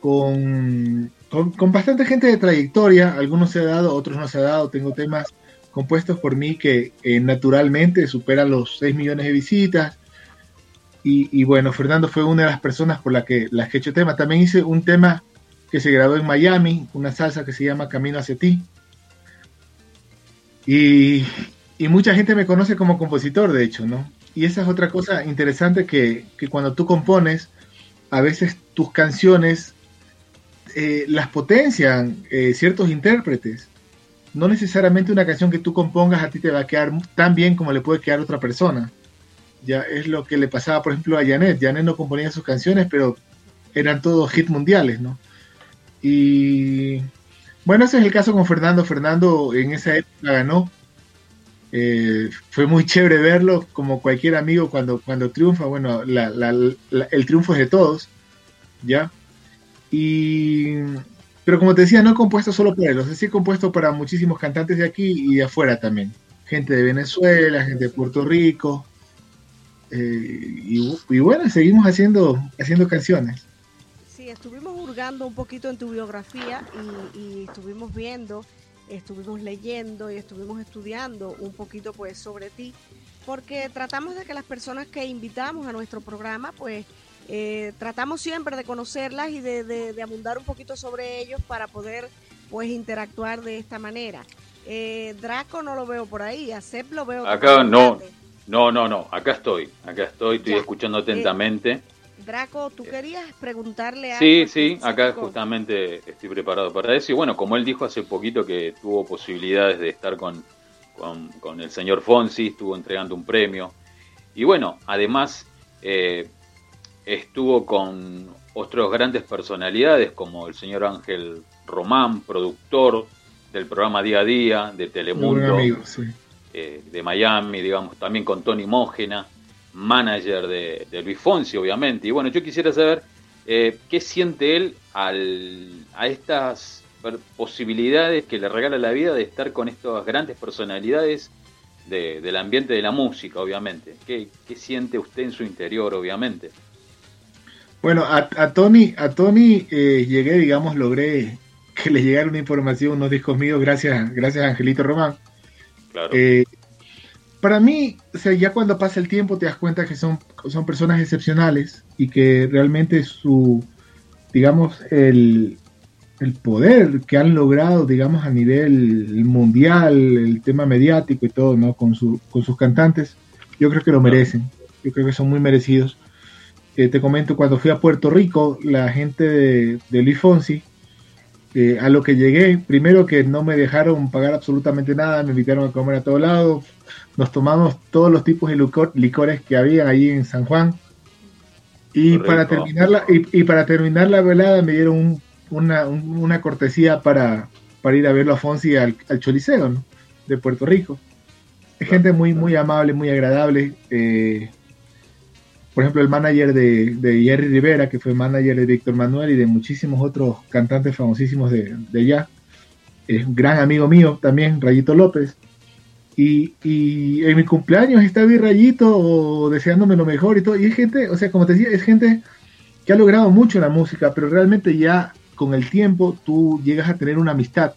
con con, bastante gente de trayectoria, algunos se ha dado, otros no se ha dado, tengo temas compuestos por mí que eh, naturalmente superan los 6 millones de visitas. Y, bueno, Fernando fue una de las personas por las que, las que he hecho tema. También hice un tema que se grabó en Miami, una salsa que se llama Camino hacia ti. Y, y, mucha gente me conoce como compositor, de hecho, ¿no? Y esa es otra cosa interesante que, que cuando tú compones, a veces tus canciones eh, las potencian eh, ciertos intérpretes. No necesariamente una canción que tú compongas a ti te va a quedar tan bien como le puede quedar a otra persona. Ya es lo que le pasaba, por ejemplo, a Janet. Janet no componía sus canciones, pero eran todos hits mundiales, ¿no? Y bueno, ese es el caso con Fernando. Fernando en esa época ganó. Eh, fue muy chévere verlo, como cualquier amigo cuando, cuando triunfa. Bueno, el triunfo es de todos, ¿ya? Y, pero como te decía, no he compuesto solo para sea, sí he compuesto para muchísimos cantantes de aquí y de afuera también. Gente de Venezuela, gente de Puerto Rico. Eh, y, bueno, seguimos haciendo, haciendo canciones. Sí, estuvimos hurgando un poquito en tu biografía y, y estuvimos viendo, estuvimos leyendo y estuvimos estudiando un poquito pues sobre ti, porque tratamos de que las personas que invitamos a nuestro programa pues eh, tratamos siempre de conocerlas y de, abundar un poquito sobre ellos para poder pues interactuar de esta manera. Eh, Draco no lo veo por ahí, a Seb lo veo. Acá no, no, no, no, acá estoy, acá estoy, estoy escuchando atentamente. Eh, Draco, tú querías preguntarle algo. Sí, sí, acá justamente estoy preparado para eso. Y bueno, como él dijo hace poquito que tuvo posibilidades de estar con, con, con el señor Fonsi, estuvo entregando un premio. Y bueno, además, eh, estuvo con otras grandes personalidades como el señor Ángel Román, productor del programa Día a Día de Telemundo, eh, de Miami, digamos, también con Tony Mógena. manager de, de Luis Fonsi, obviamente. Y bueno, yo quisiera saber eh, qué siente él al, a estas posibilidades que le regala la vida de estar con estas grandes personalidades del ambiente de la música, obviamente. ¿Qué, siente usted en su interior, obviamente? Bueno, a, Tony, a Tony eh, llegué, digamos, logré que le llegara una información, unos discos míos, gracias, gracias a Angelito Román. Claro. Eh, para mí, o sea, ya cuando pasa el tiempo te das cuenta que son, son personas excepcionales y que realmente su, digamos, el, el poder que han logrado, digamos, a nivel mundial, el tema mediático y todo, ¿no? Con, su, con sus cantantes, yo creo que lo merecen, yo creo que son muy merecidos. Eh, te comento, cuando fui a Puerto Rico, la gente de, de Luis Fonsi, eh, a lo que llegué, primero que no me dejaron pagar absolutamente nada, me invitaron a comer a todo lado, nos tomamos todos los tipos de licores que había ahí en San Juan. Y para, terminar la, y, para terminar la velada me dieron una, cortesía para, para ir a verlo a Fonsi al, al Choliseo de Puerto Rico. Es gente muy, muy amable, muy agradable. Eh, por ejemplo, el manager de, Jerry Rivera, que fue manager de Víctor Manuel y de muchísimos otros cantantes famosísimos de, de allá. Es un gran amigo mío también, Rayito López. Y, y en mi cumpleaños está mi Rayito deseándome lo mejor y todo. Y es gente, o sea, como te decía, es gente que ha logrado mucho en la música, pero realmente ya con el tiempo tú llegas a tener una amistad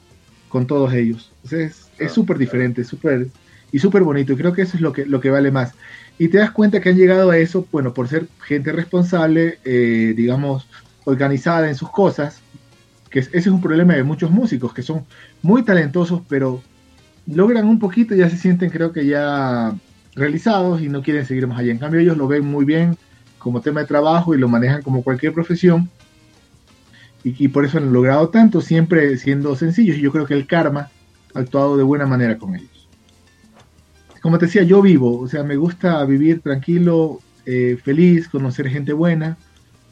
con todos ellos. Entonces es súper diferente, súper y súper bonito. Y creo que eso es lo que, lo que vale más. Y te das cuenta que han llegado a eso, bueno, por ser gente responsable, eh, digamos, organizada en sus cosas, que ese es un problema de muchos músicos, que son muy talentosos, pero logran un poquito y ya se sienten, creo que ya realizados y no quieren seguir más allá. En cambio, ellos lo ven muy bien como tema de trabajo y lo manejan como cualquier profesión. Y, y por eso han logrado tanto, siempre siendo sencillos. Y yo creo que el karma ha actuado de buena manera con ellos como te decía, yo vivo, o sea, me gusta vivir tranquilo, eh, feliz, conocer gente buena.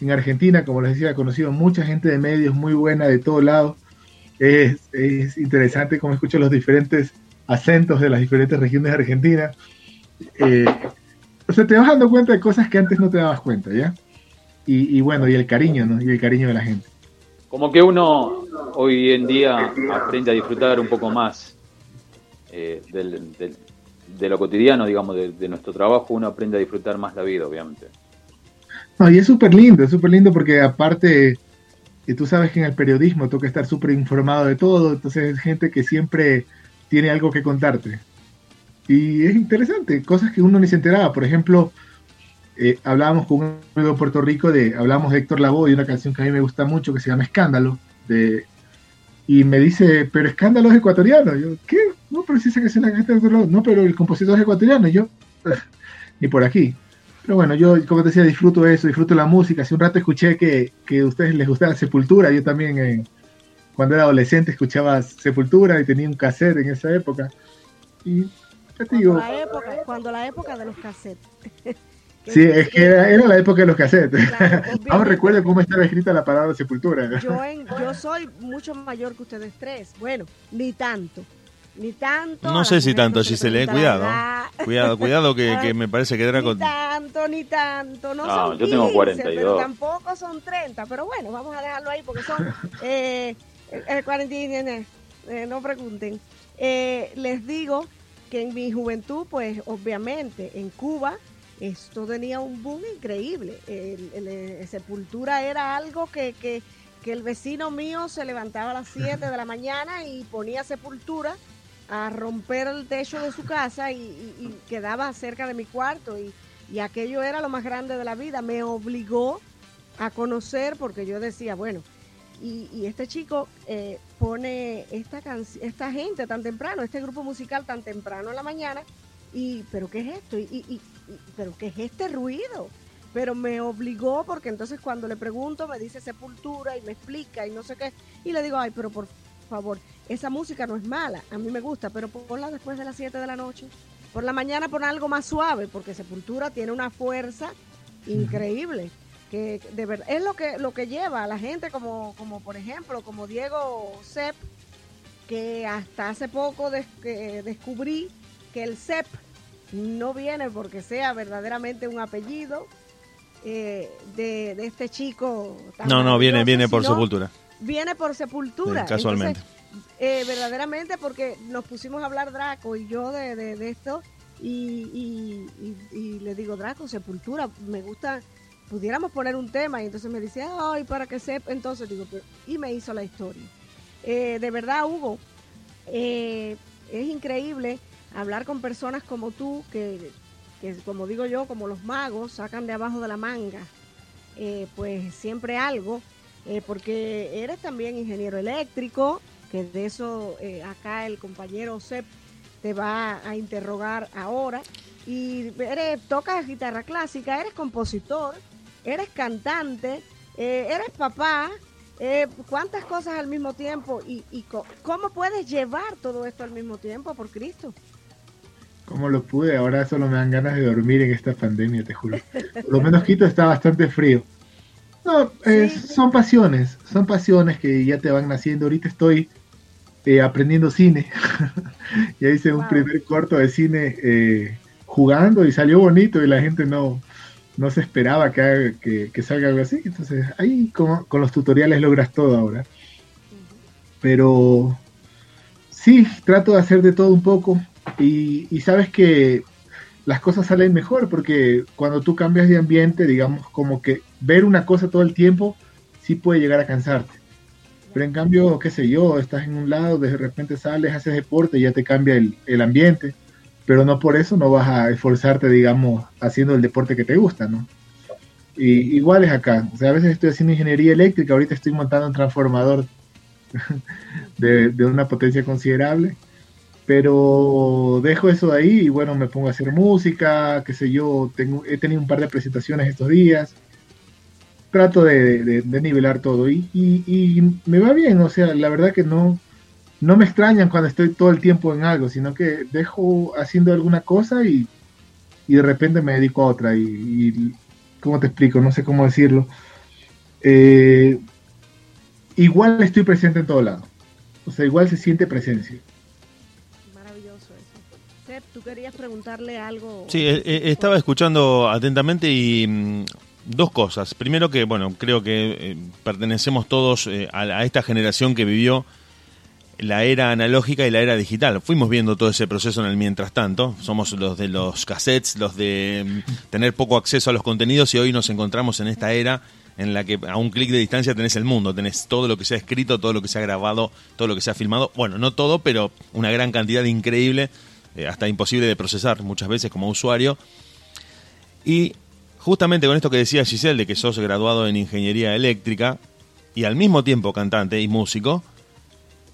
En Argentina, como les decía, he conocido mucha gente de medios muy buena de todos lados. Es, interesante como escucho los diferentes acentos de las diferentes regiones de Argentina. Eh, o sea, te vas dando cuenta de cosas que antes no te dabas cuenta, ¿ya? Y, bueno, y el cariño, ¿no? Y el cariño de la gente. Como que uno hoy en día aprende a disfrutar un poco más eh, del, de lo cotidiano, digamos, de, nuestro trabajo, uno aprende a disfrutar más la vida, obviamente. No, y es súper lindo, es súper lindo porque aparte, y tú sabes que en el periodismo toca estar súper informado de todo, entonces es gente que siempre tiene algo que contarte. Y es interesante, cosas que uno ni se enteraba. Por ejemplo, eh, hablábamos con un amigo de Puerto Rico, de, hablábamos de Héctor Lavoe y una canción que a mí me gusta mucho que se llama Escándalo, de y me dice, pero escándalo es ecuatoriano. Yo, ¿qué? No, pero si que es la de otro lado. No, pero el compositor es ecuatoriano. Y yo, ni por aquí. Pero bueno, yo, como te decía, disfruto eso, disfruto la música. Hace un rato escuché que, que a ustedes les gustaba Sepultura. Yo también, eh, cuando era adolescente, escuchaba Sepultura y tenía un cassette en esa época. Y te digo. la época, cuando la época de los cassettes. Sí, es que era, la época de los cassettes. Aún recuerdo cómo estaba escrita la palabra sepultura. Yo, yo soy mucho mayor que ustedes tres. Bueno, ni tanto. Ni tanto. No sé si tanto, si se lee, cuidado. Cuidado, cuidado, que, que, me parece que era con. Ni tanto, ni tanto. No, son yo tengo 42. Pero tampoco son 30. Pero bueno, vamos a dejarlo ahí porque son eh, eh, 40. Eh, no pregunten. Eh, les digo que en mi juventud, pues obviamente en Cuba esto tenía un boom increíble. El, Sepultura era algo que, que, el vecino mío se levantaba a las 7 de la mañana y ponía Sepultura a romper el techo de su casa y, quedaba cerca de mi cuarto y, aquello era lo más grande de la vida. Me obligó a conocer porque yo decía, bueno, y, este chico eh, pone esta, esta gente tan temprano, este grupo musical tan temprano en la mañana, y pero ¿qué es esto? y, pero ¿qué es este ruido? Pero me obligó porque entonces cuando le pregunto me dice sepultura y me explica y no sé qué. Y le digo, ay, pero por favor, esa música no es mala, a mí me gusta, pero ponla después de las 7 de la noche. Por la mañana pon algo más suave, porque Sepultura tiene una fuerza increíble. Que de verdad es lo que lo que lleva a la gente como como por ejemplo como Diego Sepp que hasta hace poco descubrí que el Sepp no viene porque sea verdaderamente un apellido eh, de, este chico. no, no, viene, viene por sepultura. Viene por sepultura. casualmente. Eh, verdaderamente porque nos pusimos a hablar Draco y yo de, de, esto y, y, le digo, Draco, sepultura, me gusta, pudiéramos poner un tema y entonces me dice, ay, para que sepa, entonces digo, y me hizo la historia. Eh, de verdad, Hugo, es increíble hablar con personas como tú, que, como digo yo, como los magos, sacan de abajo de la manga, eh, pues siempre algo, eh, porque eres también ingeniero eléctrico, que de eso eh, acá el compañero Sep te va a interrogar ahora, y eres, tocas guitarra clásica, eres compositor, eres cantante, eres papá, ¿Cuántas cosas al mismo tiempo? ¿Y, y cómo puedes llevar todo esto al mismo tiempo, por Cristo? Como lo pude, ahora solo me dan ganas de dormir en esta pandemia, te juro. Por lo menos Quito está bastante frío. No, son pasiones, son pasiones que ya te van naciendo. Ahorita estoy eh, aprendiendo cine. ya hice un primer corto de cine eh, jugando y salió bonito y la gente no, no se esperaba que, que, salga algo así. Entonces ahí como, con los tutoriales logras todo ahora. Pero sí, trato de hacer de todo un poco. Y, sabes que las cosas salen mejor porque cuando tú cambias de ambiente, digamos, como que ver una cosa todo el tiempo sí puede llegar a cansarte. Pero en cambio, qué sé yo, estás en un lado, de repente sales, haces deporte y ya te cambia el, el ambiente, pero no por eso no vas a esforzarte, digamos, haciendo el deporte que te gusta, ¿no? Y igual es acá, o sea, a veces estoy haciendo ingeniería eléctrica, ahorita estoy montando un transformador de, de una potencia considerable pero dejo eso ahí y bueno, me pongo a hacer música, qué sé yo, tengo, he tenido un par de presentaciones estos días, trato de, nivelar todo y, y, me va bien, o sea, la verdad que no, no me extrañan cuando estoy todo el tiempo en algo, sino que dejo haciendo alguna cosa y, de repente me dedico a otra y, ¿cómo te explico? No sé cómo decirlo. Eh, igual estoy presente en todo lado, o sea, igual se siente presencia querías preguntarle algo. Sí, eh, eh, estaba escuchando atentamente y mm, dos cosas. Primero que, bueno, creo que eh, pertenecemos todos a, esta generación que vivió la era analógica y la era digital. Fuimos viendo todo ese proceso en el mientras tanto. Somos los de los cassettes, los de mm, tener poco acceso a los contenidos y hoy nos encontramos en esta era en la que a un clic de distancia tenés el mundo, tenés todo lo que se ha escrito, todo lo que se ha grabado, todo lo que se ha filmado. Bueno, no todo, pero una gran cantidad increíble eh, hasta imposible de procesar muchas veces como usuario. Y justamente con esto que decía Giselle, de que sos graduado en ingeniería eléctrica y al mismo tiempo cantante y músico,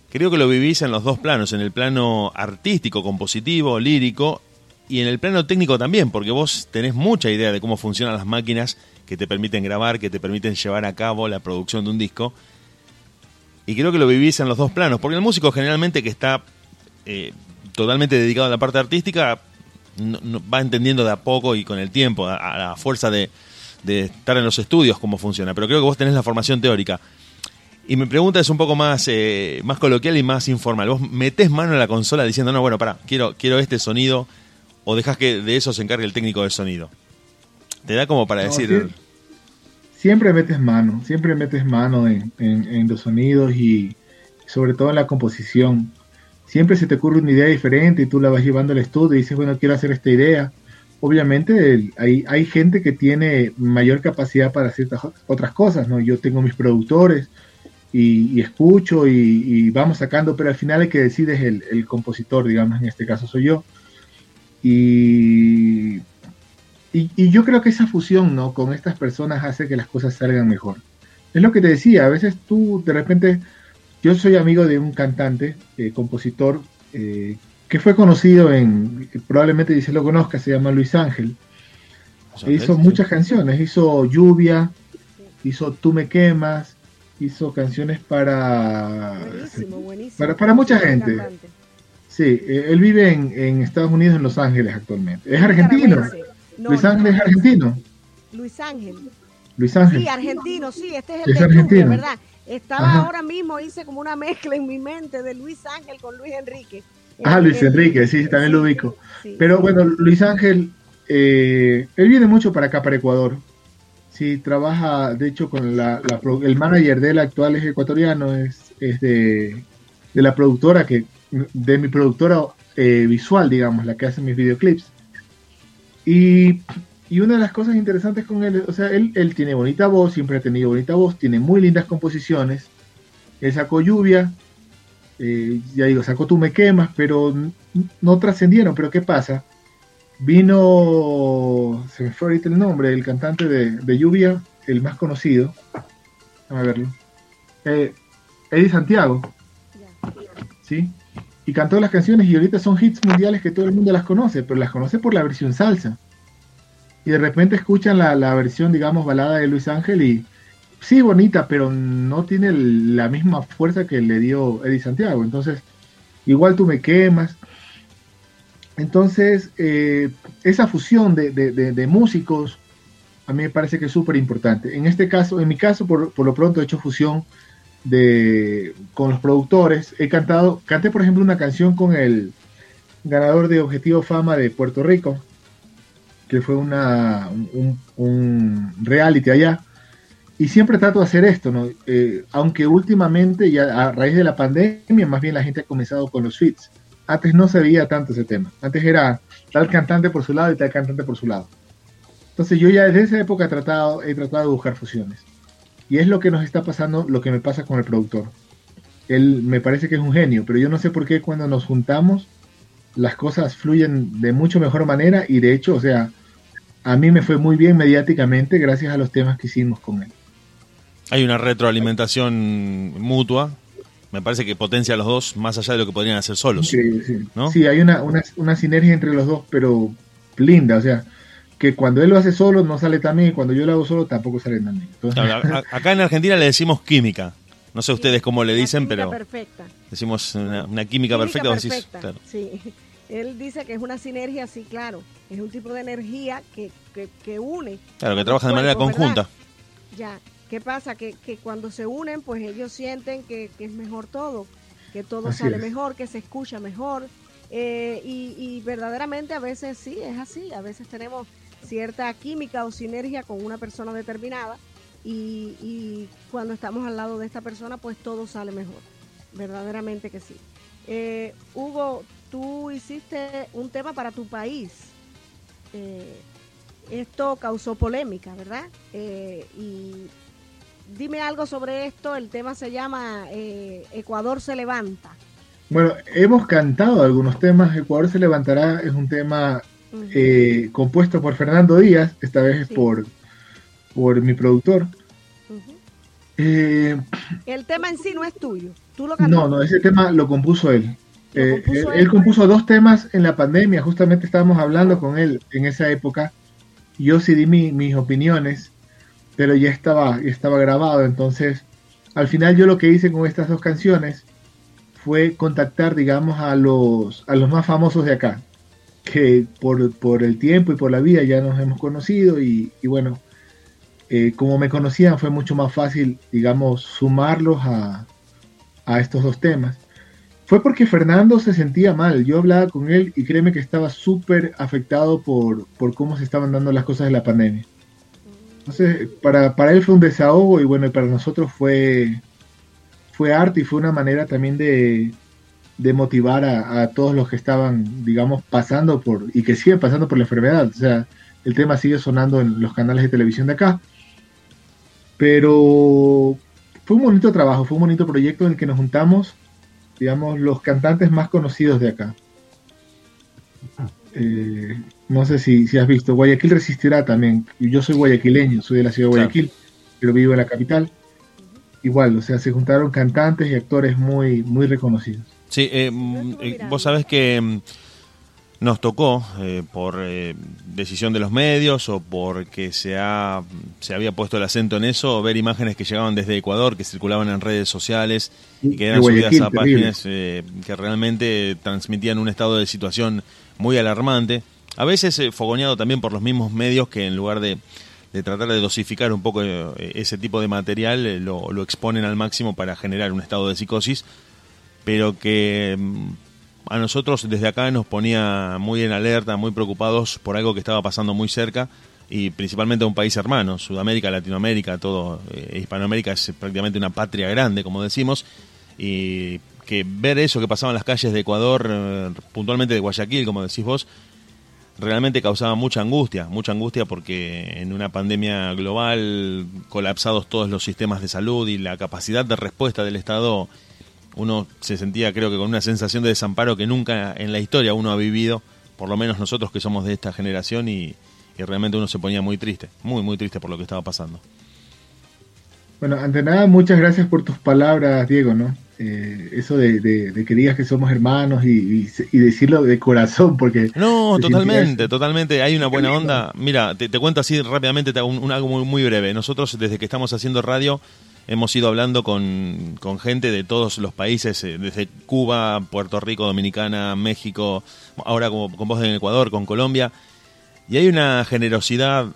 creo que lo vivís en los dos planos, en el plano artístico, compositivo, lírico y en el plano técnico también, porque vos tenés mucha idea de cómo funcionan las máquinas que te permiten grabar, que te permiten llevar a cabo la producción de un disco. Y creo que lo vivís en los dos planos, porque el músico generalmente que está eh, totalmente dedicado a la parte artística, va entendiendo de a poco y con el tiempo, a, la fuerza de, estar en los estudios, cómo funciona. Pero creo que vos tenés la formación teórica. Y mi pregunta es un poco más, eh, más coloquial y más informal. Vos metés mano en la consola diciendo, no, bueno, para, quiero, quiero este sonido, o dejas que de eso se encargue el técnico de sonido. Te da como para decir... Siempre, metes mano, siempre metes mano en, en los sonidos y sobre todo en la composición siempre se te ocurre una idea diferente y tú la vas llevando al estudio y dices, bueno, quiero hacer esta idea. Obviamente hay, hay gente que tiene mayor capacidad para ciertas otras cosas, ¿no? Yo tengo mis productores y, escucho y, vamos sacando, pero al final el que decide es el, compositor, digamos, en este caso soy yo. Y, y, yo creo que esa fusión, ¿no? Con estas personas hace que las cosas salgan mejor. Es lo que te decía, a veces tú de repente yo soy amigo de un cantante, eh, compositor, eh, que fue conocido en, probablemente dice lo conozca, se llama Luis Ángel. hizo muchas canciones, hizo Lluvia, hizo Tú me quemas, hizo canciones para, para, para mucha gente. Sí, eh, él vive en, Estados Unidos, en Los Ángeles actualmente. Es argentino. Luis Ángel es argentino. Luis Ángel. Luis Ángel. Sí, argentino, sí, este es el de argentino. ¿verdad? Estaba ahora mismo, hice como una mezcla en mi mente de Luis Ángel con Luis Enrique. Ah, Luis Enrique, sí, también lo ubico. Pero bueno, Luis Ángel, eh, él viene mucho para acá, para Ecuador. Sí, trabaja, de hecho, con la, el manager de él actual es ecuatoriano, es, es de, de la productora, que de mi productora eh, visual, digamos, la que hace mis videoclips. Y, y, una de las cosas interesantes con él, o sea, él, él tiene bonita voz, siempre ha tenido bonita voz, tiene muy lindas composiciones. Él sacó Lluvia, eh, ya digo, sacó Tú me quemas, pero no trascendieron. Pero ¿qué pasa? Vino, se me fue ahorita el nombre, el cantante de, Lluvia, el más conocido. A verlo. Eh, Eddie Santiago. ¿Sí? Y cantó las canciones y ahorita son hits mundiales que todo el mundo las conoce, pero las conoce por la versión salsa. Y de repente escuchan la, la versión, digamos, balada de Luis Ángel y, sí bonita, pero no tiene la misma fuerza que le dio Eddie Santiago. Entonces, igual tú me quemas. Entonces, eh, esa fusión de, músicos a mí me parece que es súper importante. En este caso, en mi caso, por, lo pronto he hecho fusión de, con los productores. He cantado, canté por ejemplo una canción con el ganador de Objetivo Fama de Puerto Rico, que fue una, un reality allá y siempre trato de hacer esto, ¿no? Eh, aunque últimamente, ya a raíz de la pandemia, más bien la gente ha comenzado con los suites. Antes no se veía tanto ese tema. Antes era tal cantante por su lado y tal cantante por su lado. Entonces yo ya desde esa época he tratado, he tratado de buscar fusiones. Y es lo que nos está pasando, lo que me pasa con el productor. Él me parece que es un genio, pero yo no sé por qué cuando nos juntamos las cosas fluyen de mucho mejor manera y de hecho, o sea, a mí me fue muy bien mediáticamente gracias a los temas que hicimos con él. Hay una retroalimentación mutua. Me parece que potencia a los dos más allá de lo que podrían hacer solos. Sí, sí. sí hay una, una, sinergia entre los dos, pero linda. O sea, que cuando él lo hace solo no sale tan bien y cuando yo lo hago solo tampoco sale tan bien. acá en Argentina le decimos química. No sé ustedes cómo le dicen, pero perfecta. decimos una, química, perfecta. Sí. Él dice que es una sinergia, sí, claro. Es un tipo de energía que, que, une. Claro, que trabaja de manera conjunta. Ya, ¿Qué pasa? Que, que cuando se unen, pues ellos sienten que, es mejor todo, que todo sale mejor, que se escucha mejor. Eh, y, verdaderamente a veces sí, es así. A veces tenemos cierta química o sinergia con una persona determinada y, cuando estamos al lado de esta persona, pues todo sale mejor. Verdaderamente que sí. Eh, Hugo, tú hiciste un tema para tu país. Eh, esto causó polémica, ¿verdad? y dime algo sobre esto. El tema se llama eh, Ecuador se levanta. Bueno, hemos cantado algunos temas. Ecuador se levantará es un tema eh, compuesto por Fernando Díaz, esta vez es por, por mi productor. Eh, el tema en sí no es tuyo. ¿Tú lo no, no, ese tema lo compuso él. Él, compuso dos temas en la pandemia, justamente estábamos hablando con él en esa época. Yo sí di mis opiniones pero ya estaba, estaba grabado. Entonces, al final yo lo que hice con estas dos canciones fue contactar, digamos, a los, a los más famosos de acá, que por, por el tiempo y por la vida ya nos hemos conocido y, bueno, eh, como me conocían fue mucho más fácil, digamos, sumarlos a, a estos dos temas. Fue porque Fernando se sentía mal. Yo hablaba con él y créeme que estaba súper afectado por, por cómo se estaban dando las cosas de la pandemia. Entonces, para, para él fue un desahogo y bueno, para nosotros fue, fue arte y fue una manera también de, de motivar a, todos los que estaban, digamos, pasando por, y que siguen pasando por la enfermedad. O sea, el tema sigue sonando en los canales de televisión de acá. Pero fue un bonito trabajo, fue un bonito proyecto en el que nos juntamos, digamos, los cantantes más conocidos de acá. Eh, no sé si, si has visto, Guayaquil resistirá también. Yo soy guayaquileño, soy de la ciudad de Guayaquil, pero vivo en la capital. Igual, o sea, se juntaron cantantes y actores muy, muy reconocidos. Sí, eh, mm, eh, vos sabés que mm, nos tocó, eh, por decisión de los medios o porque se, ha, se había puesto el acento en eso, ver imágenes que llegaban desde Ecuador, que circulaban en redes sociales y que eran subidas a páginas que realmente transmitían un estado de situación muy alarmante. A veces eh, fogoneado también por los mismos medios que en lugar de, tratar de dosificar un poco eh, ese tipo de material, eh, lo, exponen al máximo para generar un estado de psicosis, pero que mm, a nosotros desde acá nos ponía muy en alerta, muy preocupados por algo que estaba pasando muy cerca y principalmente a un país hermano, Sudamérica, Latinoamérica, todo, eh, Hispanoamérica es prácticamente una patria grande, como decimos, y que ver eso que pasaba en las calles de Ecuador, eh, puntualmente de Guayaquil, como decís vos, realmente causaba mucha angustia, mucha angustia porque en una pandemia global, colapsados todos los sistemas de salud y la capacidad de respuesta del Estado, uno se sentía creo que con una sensación de desamparo que nunca en la historia uno ha vivido, por lo menos nosotros que somos de esta generación y y realmente uno se ponía muy triste, muy, muy triste por lo que estaba pasando. Bueno, ante nada, muchas gracias por tus palabras, Diego, ¿no? Eh, eso de, que digas que somos hermanos y, decirlo de corazón, porque... No, totalmente, totalmente, hay una buena onda. Mira, te, cuento así rápidamente un, algo muy, muy breve. Nosotros, desde que estamos haciendo radio, hemos ido hablando con, con gente de todos los países, eh, desde Cuba, Puerto Rico, Dominicana, México, ahora como, con vos en Ecuador, con Colombia, y hay una generosidad,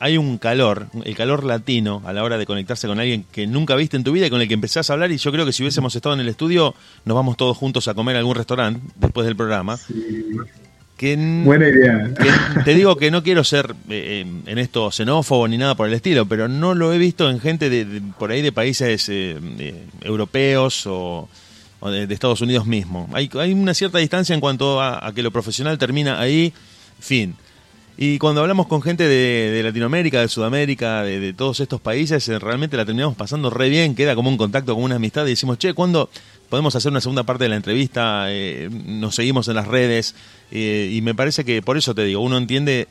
hay un calor, el calor latino a la hora de conectarse con alguien que nunca viste en tu vida y con el que empezás a hablar. Y yo creo que si hubiésemos estado en el estudio, nos vamos todos juntos a comer a algún restaurante después del programa. Buena idea. te digo que no quiero ser eh, en esto xenófobo ni nada por el estilo, pero no lo he visto en gente de, por ahí de países eh, europeos o, de, Estados Unidos mismo. Hay, hay una cierta distancia en cuanto a que lo profesional termina ahí, fin. Y cuando hablamos con gente de, Latinoamérica, de Sudamérica, de, todos estos países, eh, realmente la terminamos pasando re bien, queda como un contacto, como una amistad, y decimos, che, ¿cuándo podemos hacer una segunda parte de la entrevista? Eh, nos seguimos en las redes, eh, y me parece que por eso te digo, uno entiende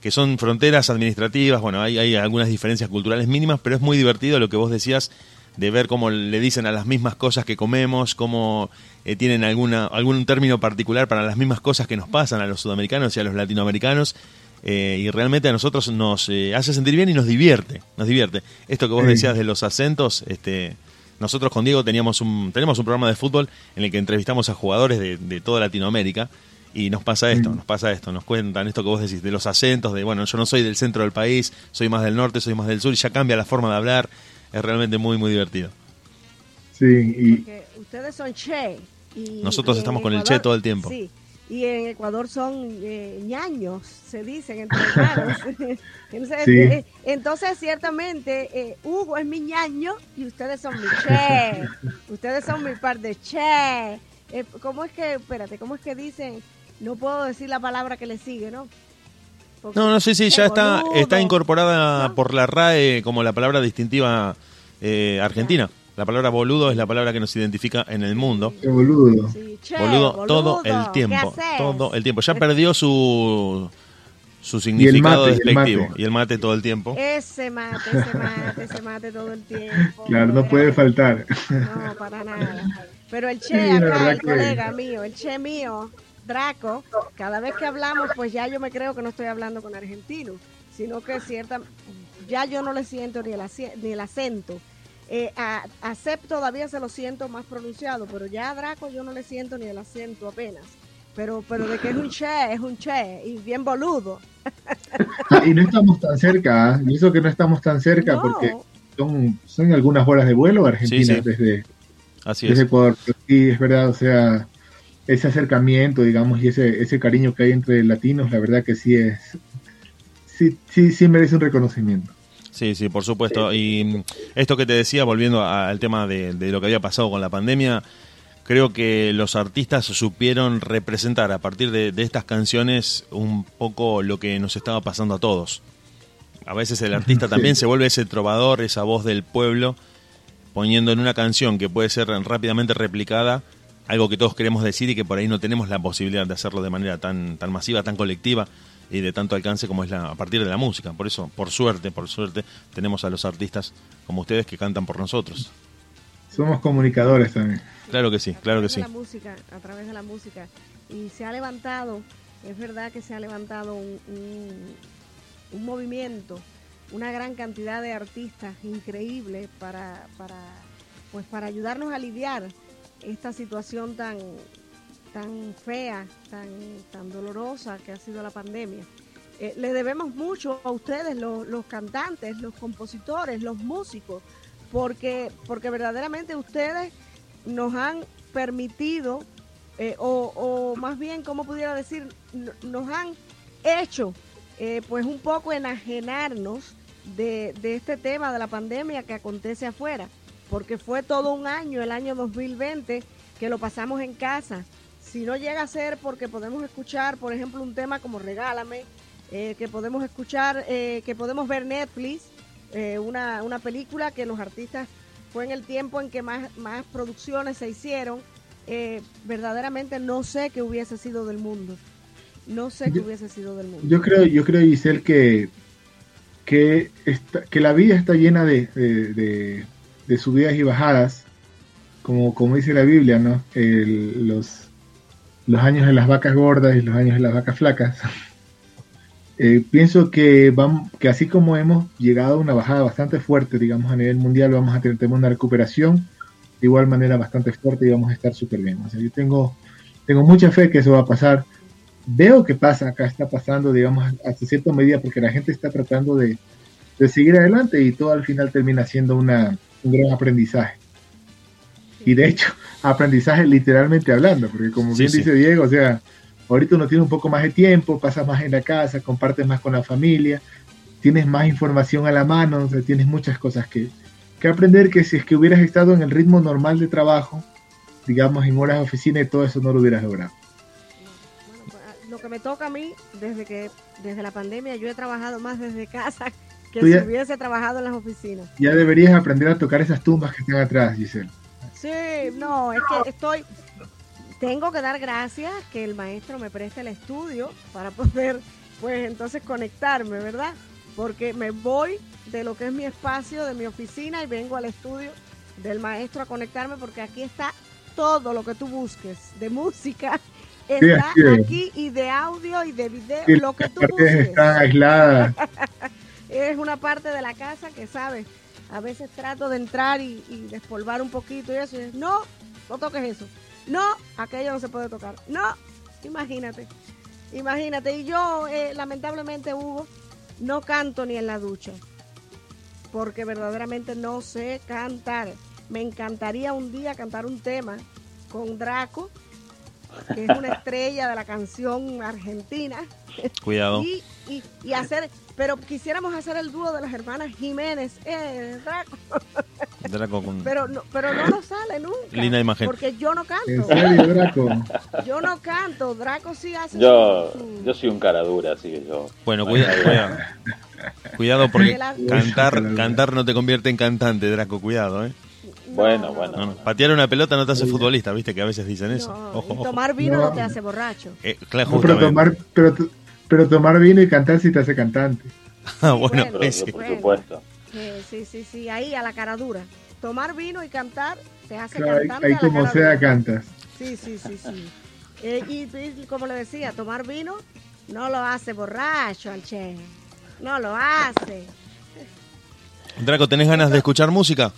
que son fronteras administrativas, bueno, hay, hay algunas diferencias culturales mínimas, pero es muy divertido lo que vos decías de ver cómo le dicen a las mismas cosas que comemos, cómo tienen alguna, algún término particular para las mismas cosas que nos pasan a los sudamericanos y a los latinoamericanos. Eh, y realmente a nosotros nos eh, hace sentir bien y nos divierte, nos divierte. Esto que vos decías de los acentos, este, nosotros con Diego teníamos un, tenemos un programa de fútbol en el que entrevistamos a jugadores de, toda Latinoamérica y nos pasa esto, nos pasa esto, nos cuentan esto que vos decís, de los acentos, de bueno, yo no soy del centro del país, soy más del norte, soy más del sur, y ya cambia la forma de hablar, es realmente muy, muy divertido. Sí, y... ustedes son che. Y, Nosotros estamos con el che todo el tiempo. Sí, y en Ecuador son eh, ñaños, se dicen entre hermanos. entonces, eh, entonces, ciertamente, eh, Hugo es mi ñaño y ustedes son mi che. ustedes son mi par de che. ¿Cómo es que, espérate, cómo es que dicen? No puedo decir la palabra que le sigue, ¿no? no, no sé si ya está, está incorporada por la RAE como la palabra distintiva argentina. La palabra boludo es la palabra que nos identifica en el mundo. boludo. boludo. todo el tiempo. Todo el tiempo. Ya perdió su su significado despectivo. Y el mate todo el tiempo. Ese mate, ese mate, ese mate todo el tiempo. Claro, no puede faltar. No, para nada. Pero el che acá, el colega mío, el che mío, Draco, cada vez que hablamos, pues ya yo me creo que no estoy hablando con argentino, sino que cierta, ya yo no le siento ni el, ni el acento eh, a, todavía se lo siento más pronunciado, pero ya a Draco yo no le siento ni el acento apenas. Pero, pero de que es un che, es un che, y bien boludo. Ah, y no estamos tan cerca, ¿eh? y eso que no estamos tan cerca, porque son, son algunas horas de vuelo Argentina desde, Ecuador. Sí, es verdad, o sea, ese acercamiento, digamos, y ese, ese cariño que hay entre latinos, la verdad que sí es, sí, sí, sí merece un reconocimiento. Sí, sí, por supuesto. Y esto que te decía, volviendo al tema de, lo que había pasado con la pandemia, creo que los artistas supieron representar a partir de, estas canciones un poco lo que nos estaba pasando a todos. A veces el artista también se vuelve ese trovador, esa voz del pueblo, poniendo en una canción que puede ser rápidamente replicada algo que todos queremos decir y que por ahí no tenemos la posibilidad de hacerlo de manera tan, tan masiva, tan colectiva y de tanto alcance como es la, a partir de la música. Por eso, por suerte, por suerte, tenemos a los artistas como ustedes que cantan por nosotros. Somos comunicadores también. Claro que sí, claro que sí. La música, a través de la música. Y se ha levantado, es verdad que se ha levantado un, un, movimiento, una gran cantidad de artistas increíbles para, para, pues para ayudarnos a aliviar esta situación tan, tan fea, tan, tan dolorosa que ha sido la pandemia. Eh, le debemos mucho a ustedes, los, los, cantantes, los compositores, los músicos, porque, porque verdaderamente ustedes nos han permitido eh, o, más bien, como pudiera decir, nos han hecho eh, pues un poco enajenarnos de, de este tema de la pandemia que acontece afuera, porque fue todo un año, el año 2020, que lo pasamos en casa. Si no llega a ser porque podemos escuchar, por ejemplo, un tema como Regálame, eh, que podemos escuchar, eh, que podemos ver Netflix, eh, una, una, película que los artistas fue en el tiempo en que más, más producciones se hicieron. verdaderamente no sé qué hubiese sido del mundo. No sé qué hubiese sido del mundo. Yo creo, yo creo, Giselle, que, que, que la vida está llena de, de, de, subidas y bajadas, como, como dice la Biblia, ¿no? los, los años de las vacas gordas y los años de las vacas flacas. Eh, pienso que, vamos, que así como hemos llegado a una bajada bastante fuerte, digamos, a nivel mundial, vamos a tener una recuperación de igual manera bastante fuerte y vamos a estar súper bien. O sea, yo tengo, tengo mucha fe que eso va a pasar. Veo que pasa, acá está pasando, digamos, hasta cierta medida, porque la gente está tratando de, de seguir adelante y todo al final termina siendo una, un gran aprendizaje. Y de hecho, aprendizaje literalmente hablando, porque como bien dice Diego, o sea, Ahorita uno tiene un poco más de tiempo, pasa más en la casa, compartes más con la familia, tienes más información a la mano, tienes muchas cosas que, aprender que si es que hubieras estado en el ritmo normal de trabajo, digamos en horas de oficina y todo eso no lo hubieras logrado. lo que me toca a mí, desde que desde la pandemia yo he trabajado más desde casa que si hubiese trabajado en las oficinas. Ya deberías aprender a tocar esas tumbas que están atrás, Giselle. Sí, no, es que estoy, tengo que dar gracias que el maestro me preste el estudio para poder, pues entonces conectarme, ¿verdad? Porque me voy de lo que es mi espacio, de mi oficina y vengo al estudio del maestro a conectarme porque aquí está todo lo que tú busques de música. Está aquí y de audio y de video, lo que tú busques. Está aislada. es una parte de la casa que, ¿sabes? A veces trato de entrar y, despolvar un poquito y eso. Y no, no toques eso. No, aquello no se puede tocar. No, imagínate. Imagínate. Y yo, eh, lamentablemente, Hugo, no canto ni en la ducha. Porque verdaderamente no sé cantar. Me encantaría un día cantar un tema con Draco, que es una estrella de la canción argentina. Cuidado. Y, y, hacer, pero quisiéramos hacer el dúo de las hermanas Jiménez, eh, Draco. Draco Pero no, pero no nos sale nunca. Linda imagen. Porque yo no canto. ¿En serio, Draco? Yo no canto, Draco sí hace Yo, yo soy un cara dura, así que yo... Bueno, cuidado, cuidado. Cuidado porque cantar, cantar no te convierte en cantante, Draco, cuidado, ¿eh? Bueno, bueno. patear una pelota no te hace futbolista, ¿viste? Que a veces dicen eso. Ojo, tomar vino no. te hace borracho. Eh, claro, pero, tomar, pero, pero, tomar vino y cantar sí te hace cantante. ah, bueno, sí. por supuesto. Sí, sí, sí, ahí a la cara dura. Tomar vino y cantar te hace cantante. Ahí, como sea cantas. Sí, sí, sí, sí. Eh, y, como le decía, tomar vino no lo hace borracho al che. No lo hace. Draco, ¿tenés ganas de escuchar música?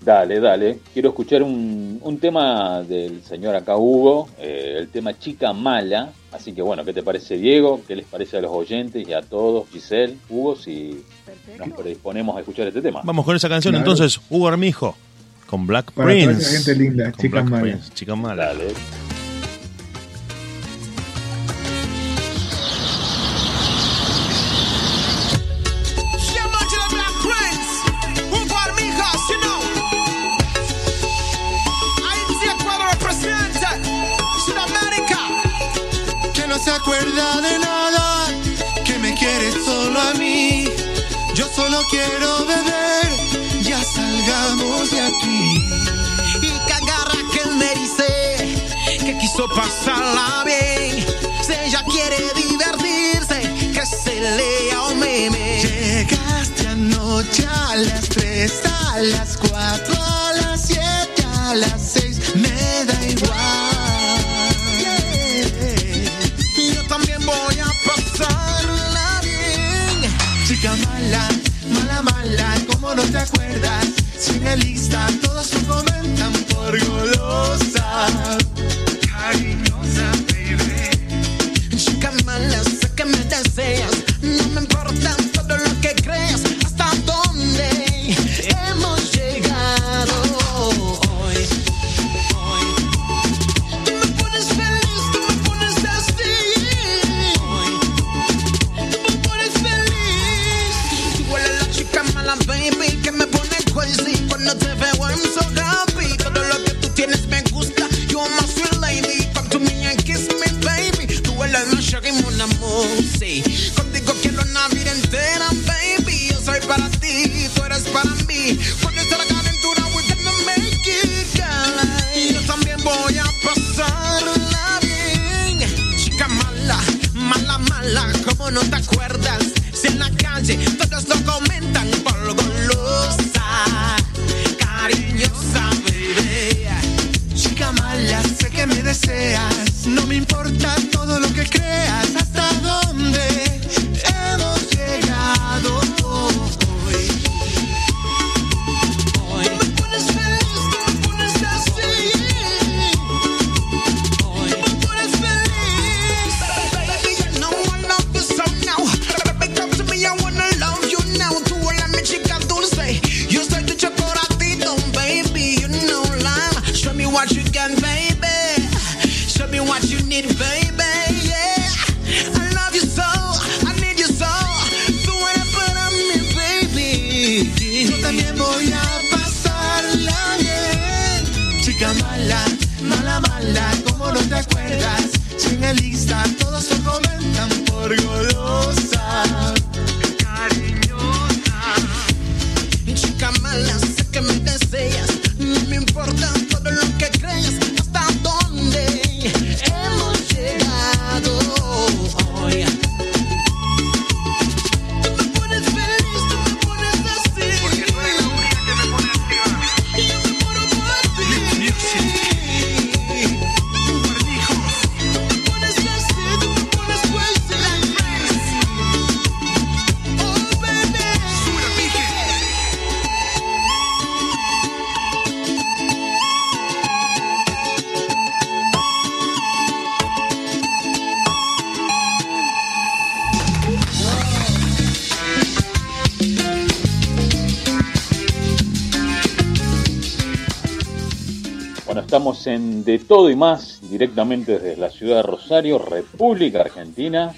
Dale, dale. Quiero escuchar un, un tema del señor acá Hugo, eh, el tema Chica Mala. Así que bueno, ¿qué te parece Diego? ¿Qué les parece a los oyentes y a todos? Giselle, Hugo, si nos predisponemos a escuchar este tema. Vamos con esa canción entonces, Hugo Armijo, con Black Prince. gente linda, Chica Mala. Chica Mala. Dale. Yo solo quiero beber, ya salgamos de aquí. Y que agarra que me dice que quiso pasarla bien. Si ella quiere divertirse, que se lea un meme. Llegaste anoche a las 3, a las 4, a las 7, a las 6, me da igual. chica mala, mala, no te acuerdas? Si me lista, todos me comentan por golosa. Cariñosa, baby. Chica mala, sé que me deseas, no te veo en. Todo y Más, directamente desde la ciudad de Rosario, República Argentina.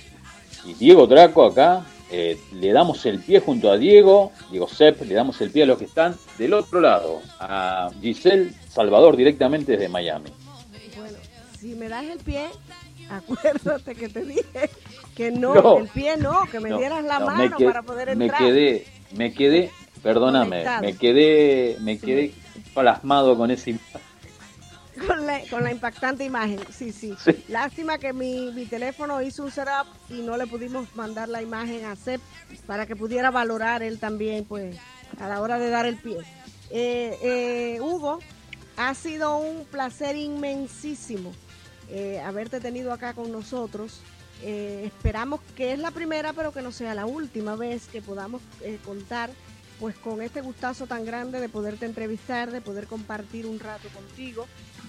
Y Diego Draco acá, eh, le damos el pie junto a Diego, Diego Sepp, le damos el pie a los que están del otro lado, a Giselle Salvador directamente desde Miami. Bueno, si me das el pie, acuérdate que te dije que no, No. el pie no, que me No, dieras la no, mano me, que- para poder me entrar. quedé, me quedé, perdóname, me quedé, me quedé plasmado con ese Con la, con la impactante imagen, sí, sí. Sí. Lástima que mi, mi teléfono hizo un setup y no le pudimos mandar la imagen a Sep para que pudiera valorar él también, pues, a la hora de dar el pie. Eh, eh, Hugo, ha sido un placer inmensísimo eh, haberte tenido acá con nosotros. Eh, esperamos que es la primera, pero que no sea la última vez que podamos eh, contar pues con este gustazo tan grande de poderte entrevistar, de poder compartir un rato contigo,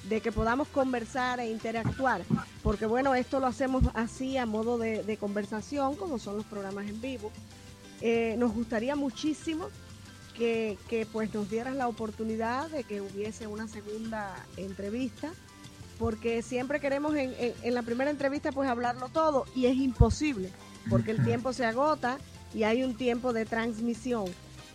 de que podamos conversar e interactuar, porque bueno, esto lo hacemos así a modo de, de conversación, como son los programas en vivo. Eh, nos gustaría muchísimo que, que pues nos dieras la oportunidad de que hubiese una segunda entrevista, porque siempre queremos en, en- en la primera entrevista pues hablarlo todo y es imposible, porque el tiempo se agota y hay un tiempo de transmisión.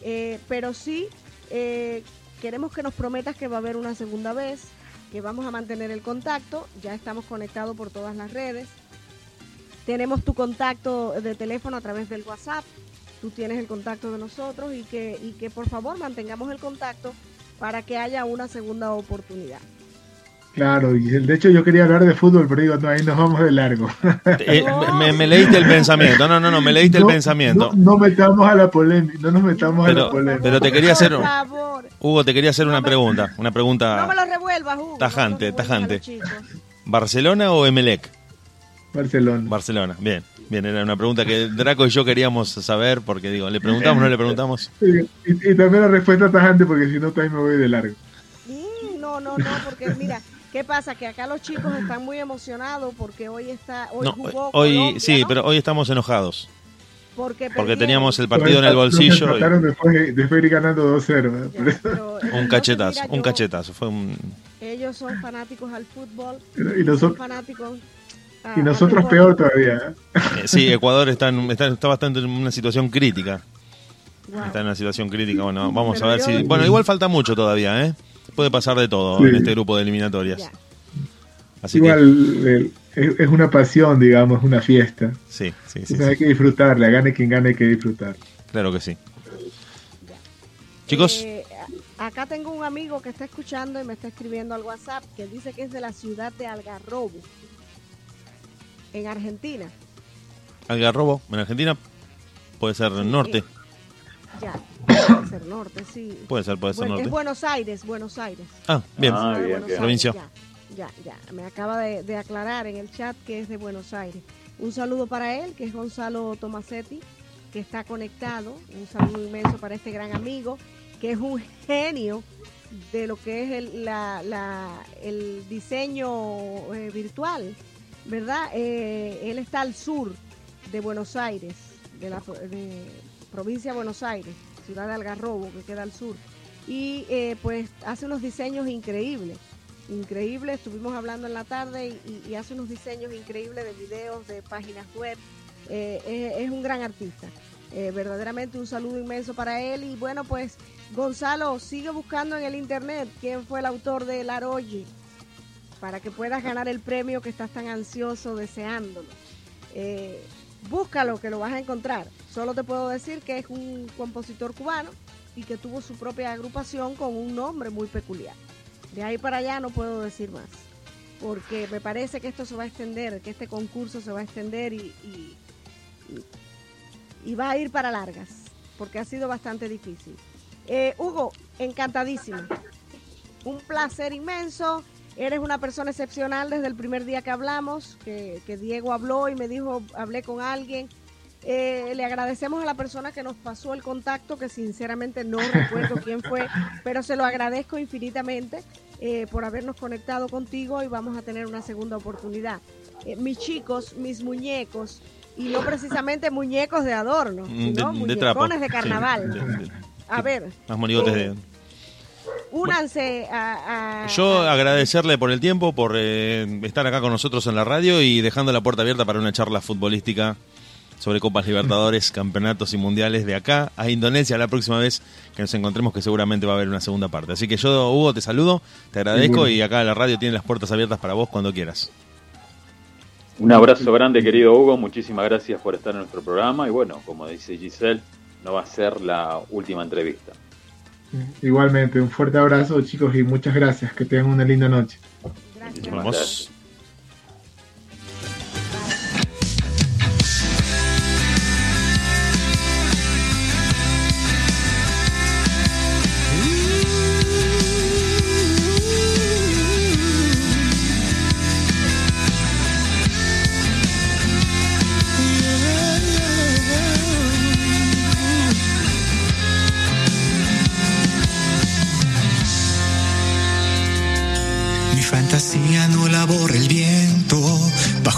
Eh, pero sí eh, queremos que nos prometas que va a haber una segunda vez, que vamos a mantener el contacto, ya estamos conectados por todas las redes. Tenemos tu contacto de teléfono a través del WhatsApp, tú tienes el contacto de nosotros y que, y que por favor mantengamos el contacto para que haya una segunda oportunidad. Claro, y de hecho yo quería hablar de fútbol, pero digo, no, ahí nos vamos de largo. Eh, me, me leíste el pensamiento. No, no, no, me leíste el No, pensamiento. No, no metamos a la polémica, no nos metamos a Pero- la polémica. pero te quería hacer Por un- favor, Hugo, te quería hacer una pregunta. Una no me pregunta. lo revuelvas, Hugo. Tajante, no me lo revuelvas a tajante. chicos. ¿Barcelona o Emelec? Barcelona. Barcelona. Bien, bien, era una pregunta que Draco y yo queríamos saber porque digo, ¿le preguntamos o no le preguntamos? Y, y también la respuesta tajante, porque si no, también me voy de largo. Mm, No, no, no, porque mira, ¿qué pasa? Que acá los chicos están muy emocionados porque hoy está, hoy No, jugó hoy Colombia, sí, ¿no? pero hoy estamos enojados porque, porque teníamos el partido en el Nos bolsillo y después, después de ir ganando 2-0. ¿eh? Un cachetazo, mira, un yo- cachetazo, fue un Ellos son fanáticos al fútbol, Y son nosotros, fanáticos a- y nosotros peor todavía. ¿eh? eh, sí, Ecuador está, en- está, está bastante en una situación crítica. Wow. Está en una situación crítica. Bueno, vamos a ver yo- si. Bueno, igual falta mucho todavía, ¿eh? Puede pasar de todo Sí. en este grupo de eliminatorias. Ya. Igual es, una pasión, digamos, una fiesta. Sí, sí, sí. Hay que disfrutarla, gane quien gane, hay que disfrutar. Claro que sí. Chicos. Eh, acá tengo un amigo que está escuchando y me está escribiendo al WhatsApp que dice que es de la ciudad de Algarrobo, en Argentina. Algarrobo, en Argentina, puede ser norte. Ya, puede ser norte, sí. Puede ser, puede ser norte. Es Buenos Aires, Buenos Aires. Ah, bien. Ah, Provincia. Ya, ya, me acaba de, aclarar en el chat que es de Buenos Aires. Un saludo para él, que es Gonzalo Tomasetti, que está conectado. Un saludo inmenso para este gran amigo, que es un genio de lo que es el, la, el diseño eh, virtual, ¿verdad? Eh, él está al sur de Buenos Aires, de la provincia de Buenos Aires, ciudad de Algarrobo, que queda al sur. Y eh, pues hace unos diseños increíbles increíble. Estuvimos hablando en la tarde y, hace unos diseños increíbles de videos, de páginas web. Eh, es, un gran artista. Eh, verdaderamente un saludo inmenso para él. Y bueno, pues Gonzalo, sigue buscando en el internet quién fue el autor de El Aroye para que puedas ganar el premio que estás tan ansioso deseándolo. Búscalo, que lo vas a encontrar. Solo te puedo decir que es un compositor cubano y que tuvo su propia agrupación con un nombre muy peculiar. De ahí para allá no puedo decir más, porque me parece que esto se va a extender, que este concurso se va a extender y, va a ir para largas, porque ha sido bastante difícil. Eh, Hugo, encantadísimo. Un placer inmenso. Eres una persona excepcional desde el primer día que hablamos, que, que Diego habló y me dijo, hablé con alguien eh, le agradecemos a la persona que nos pasó el contacto, que sinceramente no recuerdo quién fue, pero se lo agradezco infinitamente eh, por habernos conectado contigo y vamos a tener una segunda oportunidad. Eh, mis chicos, mis muñecos, y no precisamente muñecos de adorno, mm, sino de, de carnaval. a ver. Más monigotes de... Únanse a, Yo agradecerle por el tiempo, por estar acá con nosotros en la radio y dejando la puerta abierta para una charla futbolística sobre Copas Libertadores, campeonatos y mundiales de acá a Indonesia la próxima vez que nos encontremos, que seguramente va a haber una segunda parte. Así que yo, Hugo, te saludo, te agradezco y acá la radio tiene las puertas abiertas para vos cuando quieras. Un abrazo grande, querido Hugo, muchísimas gracias por estar en nuestro programa y bueno, como dice Giselle, no va a ser la última entrevista. Igualmente, un fuerte abrazo chicos y muchas gracias, que tengan una linda noche. Gracias.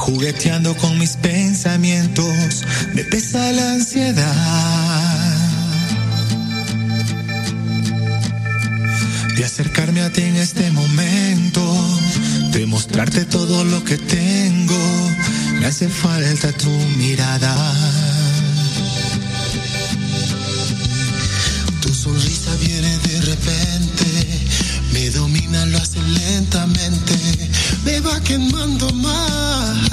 Jugueteando con mis pensamientos, me pesa la ansiedad de acercarme a ti en este momento, de mostrarte todo lo que tengo, me hace falta tu mirada. Tu sonrisa viene de repente, me domina, lo hace lentamente, me va quemando más.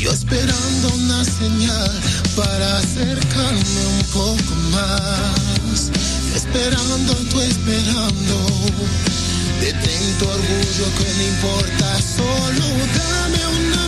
Yo esperando una señal para acercarme un poco más. Esperando, tú esperando. Detén tu orgullo que no importa, solo dame una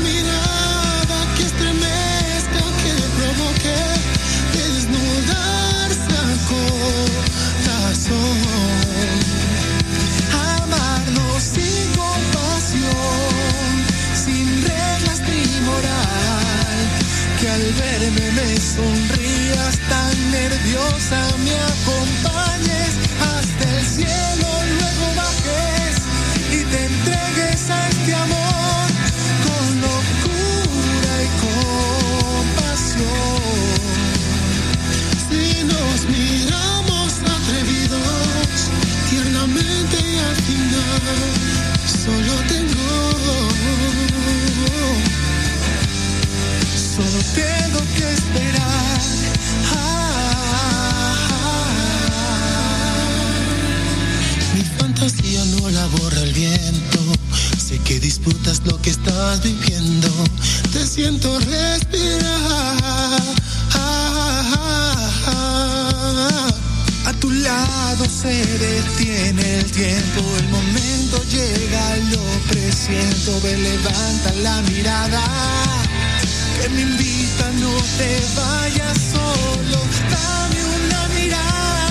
nerviosa, me disfrutas lo que estás viviendo. Te siento respirar. A tu lado se detiene el tiempo, el momento llega, lo presiento, ve, levanta la mirada, que me invita, no te vayas solo, dame una mirada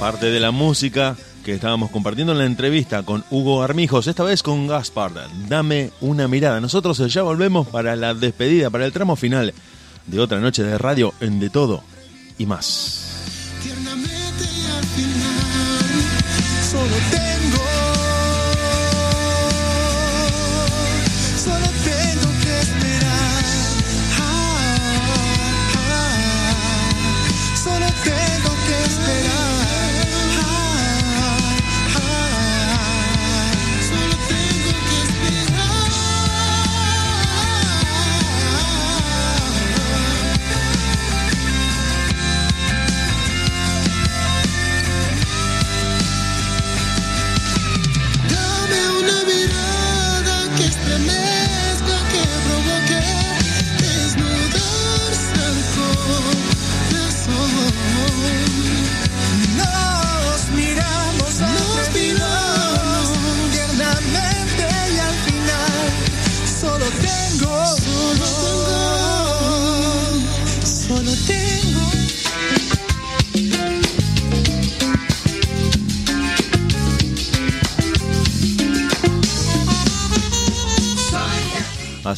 Parte de la música que estábamos compartiendo en la entrevista con Hugo Armijos, esta vez con Gaspar. Dame una mirada. Nosotros ya volvemos para la despedida, para el tramo final de otra noche de radio en De Todo y más.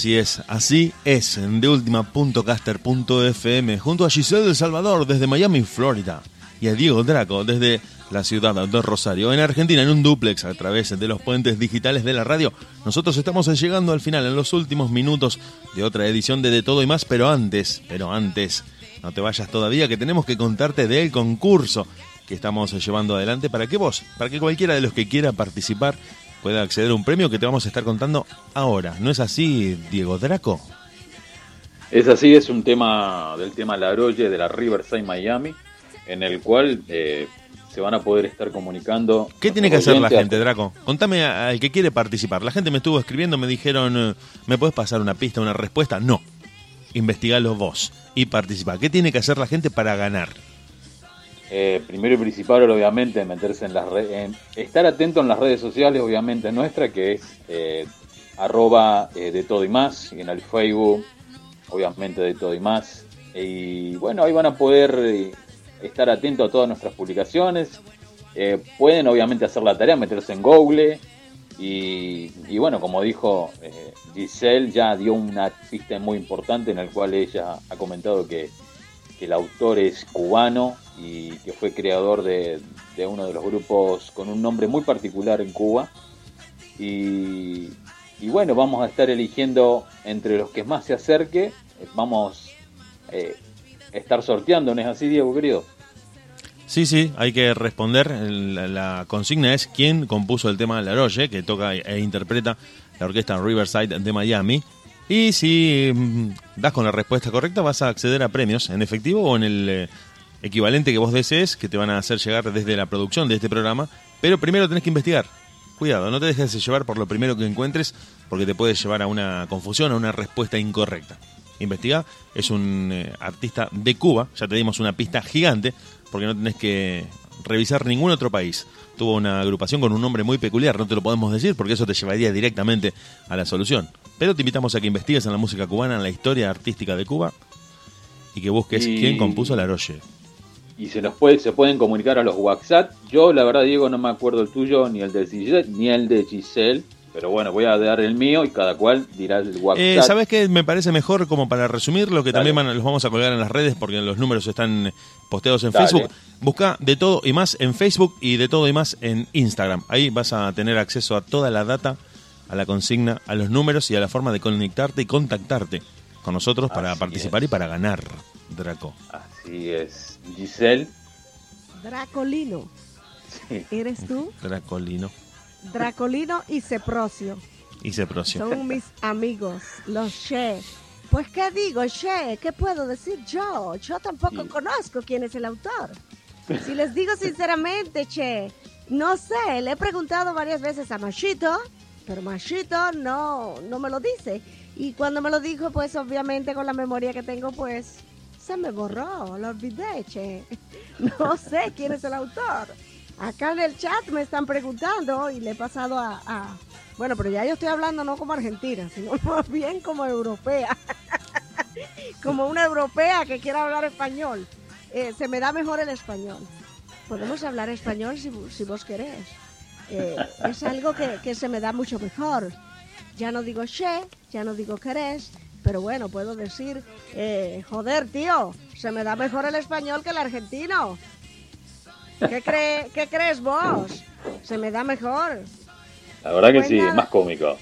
Así es, así es, en deultima.caster.fm, junto a Giselle del Salvador desde Miami, Florida, y a Diego Draco desde la ciudad de Rosario, en Argentina, en un duplex a través de los puentes digitales de la radio. Nosotros estamos llegando al final, en los últimos minutos de otra edición de De Todo y Más, pero antes, pero antes, no te vayas todavía, que tenemos que contarte del concurso que estamos llevando adelante para que vos, para que cualquiera de los que quiera participar pueda acceder a un premio que te vamos a estar contando ahora. ¿No es así, Diego Draco? Es así, es un tema del tema Laroye de la Riverside Miami, en el cual eh, se van a poder estar comunicando. ¿Qué tiene que hacer la gente, Draco? Contame al que quiere participar. La gente me estuvo escribiendo, me dijeron, eh, ¿me puedes pasar una pista, una respuesta? No. Investigalo vos y participa. ¿Qué tiene que hacer la gente para ganar? Eh, primero y principal, obviamente, meterse en las redes, estar atento en las redes sociales, obviamente, nuestra, que es eh, arroba eh, de todo y más, y en el Facebook, obviamente, de todo y más. Y bueno, ahí van a poder eh, estar atentos a todas nuestras publicaciones. Pueden, obviamente, hacer la tarea, meterse en Google. Y, bueno, como dijo Giselle, ya dio una pista muy importante en el cual ella ha comentado que el autor es cubano y que fue creador de, de uno de los grupos con un nombre muy particular en Cuba. Y, y bueno, vamos a estar eligiendo entre los que más se acerque, eh, vamos eh, a estar sorteando, ¿no es así, Diego, querido? Sí, sí, hay que responder. La, la consigna es quién compuso el tema Laroye, que toca e interpreta la orquesta Riverside de Miami. Y si mm, das con la respuesta correcta, vas a acceder a premios en efectivo o en el eh, equivalente que vos desees, que te van a hacer llegar desde la producción de este programa. Pero primero tenés que investigar. Cuidado, no te dejes de llevar por lo primero que encuentres, porque te puede llevar a una confusión, a una respuesta incorrecta. Investiga, es un eh, artista de Cuba, ya te dimos una pista gigante, porque no tenés que revisar ningún otro país. Tuvo una agrupación con un nombre muy peculiar, no te lo podemos decir porque eso te llevaría directamente a la solución. Pero te invitamos a que investigues en la música cubana, en la historia artística de Cuba y que busques Y- quién compuso la Roche. Y se nos puede, se pueden comunicar a los WhatsApp. Yo, la verdad, Diego, no me acuerdo el tuyo, ni el de Giselle, ni el de Giselle. Pero bueno, voy a dar el mío y cada cual dirá el WhatsApp. Eh, ¿Sabes qué? Me parece mejor como para resumir lo que Dale. también los vamos a colgar en las redes porque los números están posteados en Dale. Facebook. Busca de todo y más en Facebook y de todo y más en Instagram. Ahí vas a tener acceso a toda la data, a la consigna, a los números y a la forma de conectarte y contactarte con nosotros para Así participar es. y para ganar, Draco. Así es. Giselle. Dracolino, Sí. ¿eres tú? Dracolino Dracolino y Ceprocio. y Ceprocio. Son mis amigos, los Che. Pues, ¿qué digo, Che? ¿Qué puedo decir yo? Yo tampoco Sí. conozco quién es el autor. Si les digo sinceramente, Che, no sé, le he preguntado varias veces a Machito, pero Machito no, no me lo dice. Y cuando me lo dijo, pues obviamente con la memoria que tengo, pues se me borró, lo olvidé, Che. No sé quién es el autor. Acá en el chat me están preguntando y le he pasado a, a- Bueno, pero ya yo estoy hablando no como argentina, sino más bien como europea. como una europea que quiera hablar español. Eh, se me da mejor el español. Podemos hablar español si, si vos querés. Eh, es algo que, que se me da mucho mejor. Ya no digo che, ya no digo querés, pero bueno, puedo decir, eh, joder, tío, se me da mejor el español que el argentino. ¿Qué, cree, ¿Qué crees vos? Se me da mejor. La verdad que Pues sí, nada. es más cómico.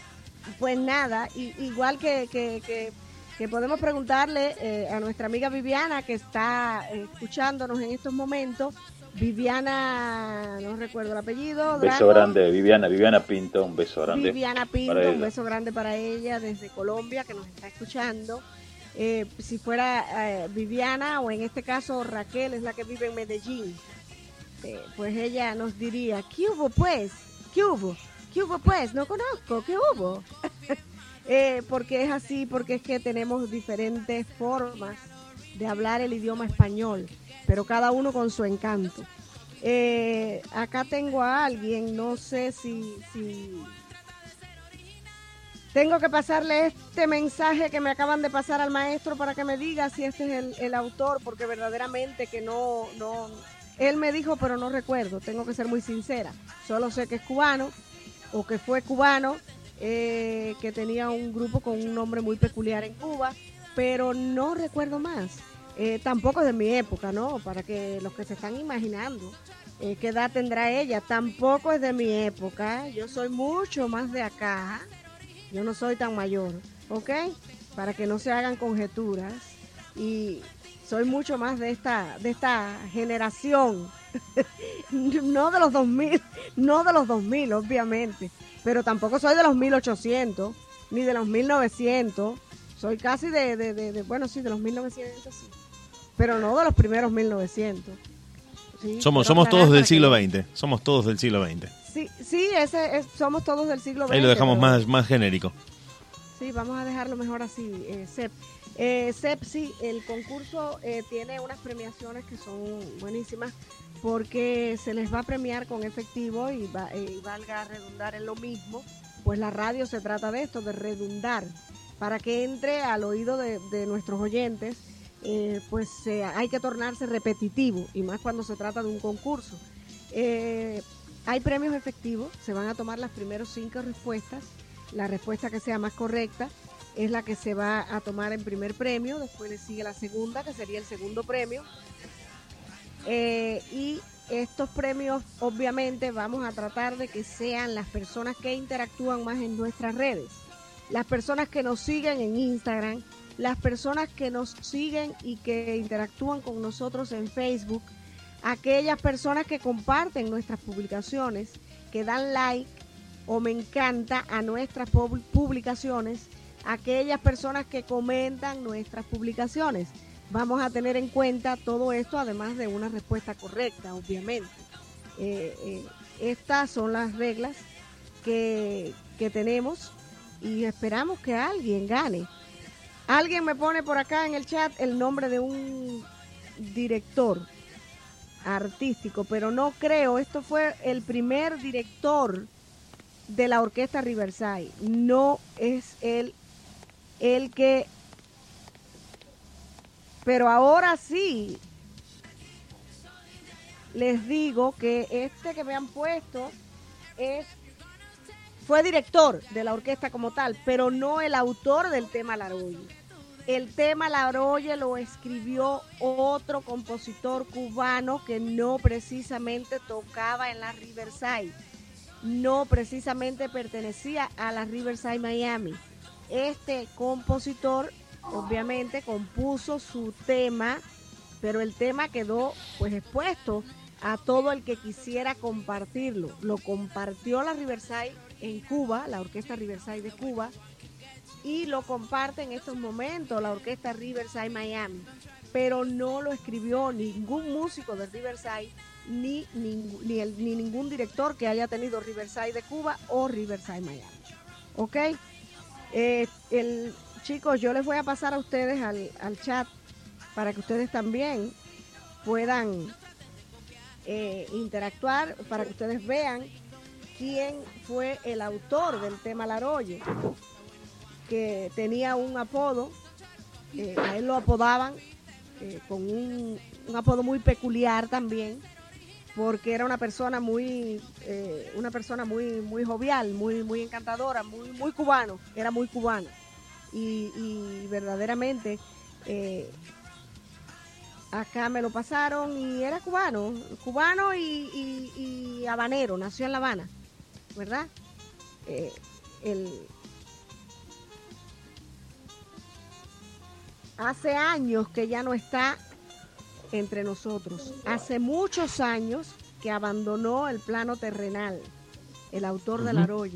Pues nada, y- igual que, que, que- que podemos preguntarle eh, a nuestra amiga Viviana que está eh, escuchándonos en estos momentos. Viviana, no recuerdo el apellido. Un beso Draco. grande, Viviana, Viviana Pinto, un beso grande. Viviana Pinto, un beso grande para ella desde Colombia que nos está escuchando. Eh, si fuera eh, Viviana o en este caso Raquel es la que vive en Medellín, eh, pues ella nos diría, ¿qué hubo pues? ¿Qué hubo? ¿Qué hubo pues? No conozco, ¿qué hubo? Porque es así, porque es que tenemos diferentes formas de hablar el idioma español, pero cada uno con su encanto. Eh, acá tengo a alguien, no sé si, si tengo que pasarle este mensaje que me acaban de pasar al maestro para que me diga si este es el, autor, porque verdaderamente que no, no, él me dijo, pero no recuerdo, tengo que ser muy sincera. Solo sé que es cubano o que fue cubano, eh, que tenía un grupo con un nombre muy peculiar en Cuba, pero no recuerdo más. Eh, tampoco es de mi época, ¿no? Para que los que se están imaginando eh, qué edad tendrá ella, tampoco es de mi época. Yo soy mucho más de acá. Yo no soy tan mayor, ¿ok? Para que no se hagan conjeturas. Y soy mucho más de esta, de esta generación. no de los 2000, no de los 2000, obviamente. Pero tampoco soy de los 1800, ni de los 1900. Soy casi de, de, de- de- bueno, sí, de los 1900, sí. Pero no de los primeros 1900. Sí, Somos, somos todos del siglo XX. Somos todos del siglo XX. Sí, sí, ese es- somos todos del siglo XX. Ahí lo dejamos pero- más, más genérico. Sí, vamos a dejarlo mejor así, eh, Sep. Eh, Sep, sí, el concurso eh, tiene unas premiaciones que son buenísimas porque se les va a premiar con efectivo y, va- eh, y valga redundar en lo mismo, pues la radio se trata de esto, de redundar, para que entre al oído de, de nuestros oyentes, eh, pues eh, hay que tornarse repetitivo y más cuando se trata de un concurso. Eh, hay premios efectivos, se van a tomar las primeras cinco respuestas la respuesta que sea más correcta es la que se va a tomar en primer premio, después le sigue la segunda, que sería el segundo premio. Y estos premios, obviamente, vamos a tratar de que sean las personas que interactúan más en nuestras redes, las personas que nos siguen en Instagram, las personas que nos siguen y que interactúan con nosotros en Facebook, aquellas personas que comparten nuestras publicaciones, que dan like o me encanta a nuestras pub- publicaciones, aquellas personas que comentan nuestras publicaciones. Vamos a tener en cuenta todo esto, además de una respuesta correcta, obviamente. Eh, eh, estas son las reglas que, que tenemos y esperamos que alguien gane. Alguien me pone por acá en el chat el nombre de un director artístico, pero no creo, esto fue el primer director de la orquesta Riverside. No es él el que... Pero ahora sí, les digo que este que me han puesto es fue director de la orquesta como tal, pero no el autor del tema Laroye. El tema Laroye lo escribió otro compositor cubano que no precisamente tocaba en la Riverside no precisamente pertenecía a la Riverside Miami. Este compositor obviamente compuso su tema, pero el tema quedó pues expuesto a todo el que quisiera compartirlo. Lo compartió la Riverside en Cuba, la Orquesta Riverside de Cuba, y lo comparte en estos momentos la Orquesta Riverside Miami. Pero no lo escribió ningún músico de Riverside, ni, ni, ni, ningún director que haya tenido Riverside de Cuba o Riverside Miami. ¿Ok? Eh, el, chicos, yo les voy a pasar a ustedes al, al chat para que ustedes también puedan eh, interactuar, para que ustedes vean quién fue el autor del tema Laroye, que tenía un apodo, eh, a él lo apodaban eh, con un, apodo muy peculiar también, porque era una persona muy, una persona muy, muy jovial, muy, muy encantadora, muy, muy cubano, era muy cubano. Y verdaderamente acá me lo pasaron y era cubano, cubano y, habanero, nació en La Habana, ¿verdad? Eh, hace años que ya no está entre nosotros, hace muchos años que abandonó el plano terrenal, el autor de La de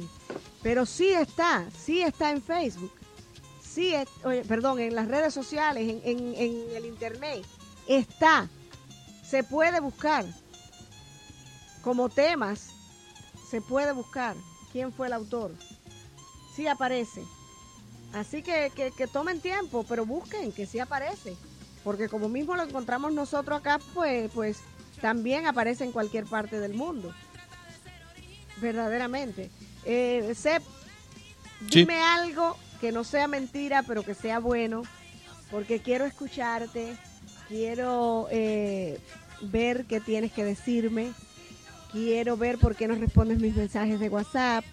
pero sí está, sí está en Facebook, sí, perdón, en las redes sociales, en, en el internet. Está, se puede buscar como temas, se puede buscar quién fue el autor. Sí aparece. Así que, que, tomen tiempo, pero busquen que sí aparece. Porque como mismo lo encontramos nosotros acá, pues, pues también aparece en cualquier parte del mundo. Verdaderamente. Eh, Sep, dime algo que no sea mentira, pero que sea bueno, porque quiero escucharte quiero eh, ver qué tienes que decirme, quiero ver por qué no respondes mis mensajes de WhatsApp,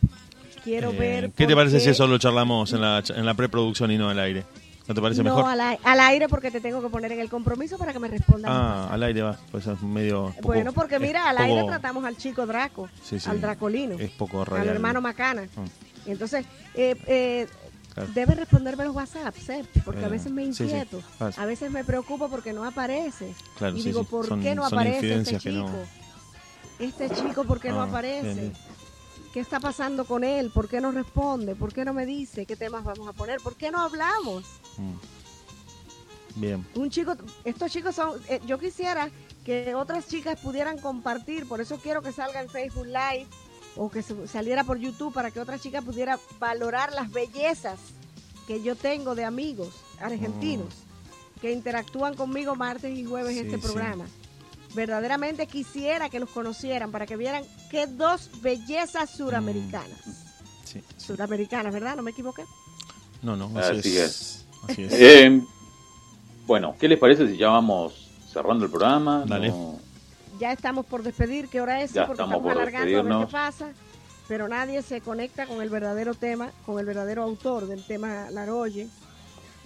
quiero eh, ver... ¿Qué te parece si eso lo charlamos en la, en la preproducción y no al aire? ¿No te parece mejor? No, al, aire porque te tengo que poner en el compromiso para que me respondas. Ah, al aire va, pues es medio... bueno, porque mira, al aire tratamos al chico Draco, al Dracolino, es poco al hermano Macana. Ah. Entonces, eh, eh, Debe responderme los WhatsApp, porque a veces me inquieto, a veces me preocupo porque no aparece. y digo, ¿por qué no aparece este chico? Este chico, ¿por qué no ah, aparece? ¿Qué está pasando con él? ¿Por qué no responde? ¿Por qué no me dice qué temas vamos a poner? ¿Por qué no hablamos? Mm. Bien. Un chico, estos chicos son, eh, yo quisiera que otras chicas pudieran compartir, por eso quiero que salga en Facebook Live o que saliera por YouTube para que otra chica pudiera valorar las bellezas que yo tengo de amigos argentinos mm. que interactúan conmigo martes y jueves en este programa. Verdaderamente quisiera que los conocieran para que vieran qué dos bellezas suramericanas. Mm. Suramericanas, ¿verdad? ¿No me equivoqué? No, no, así, es. Eh, bueno, ¿qué les parece si ya vamos cerrando el programa? Dale ya estamos por despedir, ¿qué hora es? Porque estamos, alargando a ver qué pasa. Pero nadie se conecta con el verdadero tema, con el verdadero autor del tema Laroye.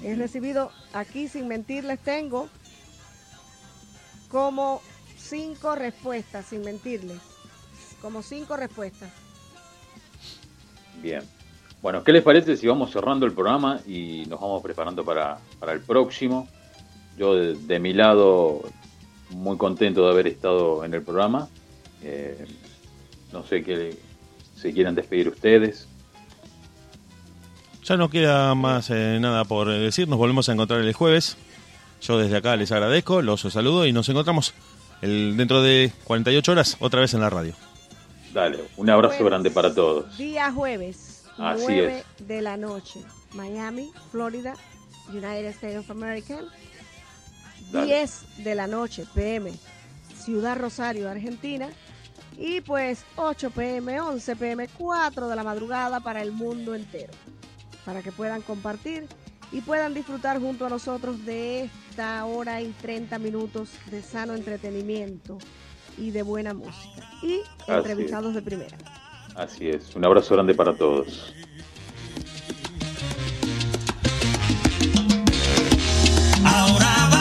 He recibido aquí, sin mentirles, tengo como cinco respuestas, sin mentirles. Como cinco respuestas. Bien. Bueno, ¿qué les parece si vamos cerrando el programa y nos vamos preparando para, para el próximo? Yo de mi lado muy contento de haber estado en el programa. Eh, no sé qué se quieran despedir ustedes. Ya no queda más eh, nada por decir, nos volvemos a encontrar el jueves. Yo desde acá les agradezco, los saludo y nos encontramos el, dentro de 48 horas otra vez en la radio. Dale, un abrazo grande para todos. Día jueves, Así 9 de la noche, Miami, Florida, United States of America. 10 de la noche, PM, Ciudad Rosario, Argentina. Y pues 8 pm, 11 pm, 4 de la madrugada para el mundo entero. Para que puedan compartir y puedan disfrutar junto a nosotros de esta hora y 30 minutos de sano entretenimiento y de buena música. Y entrevistados de primera. Así es, un abrazo grande para todos. Ahora va.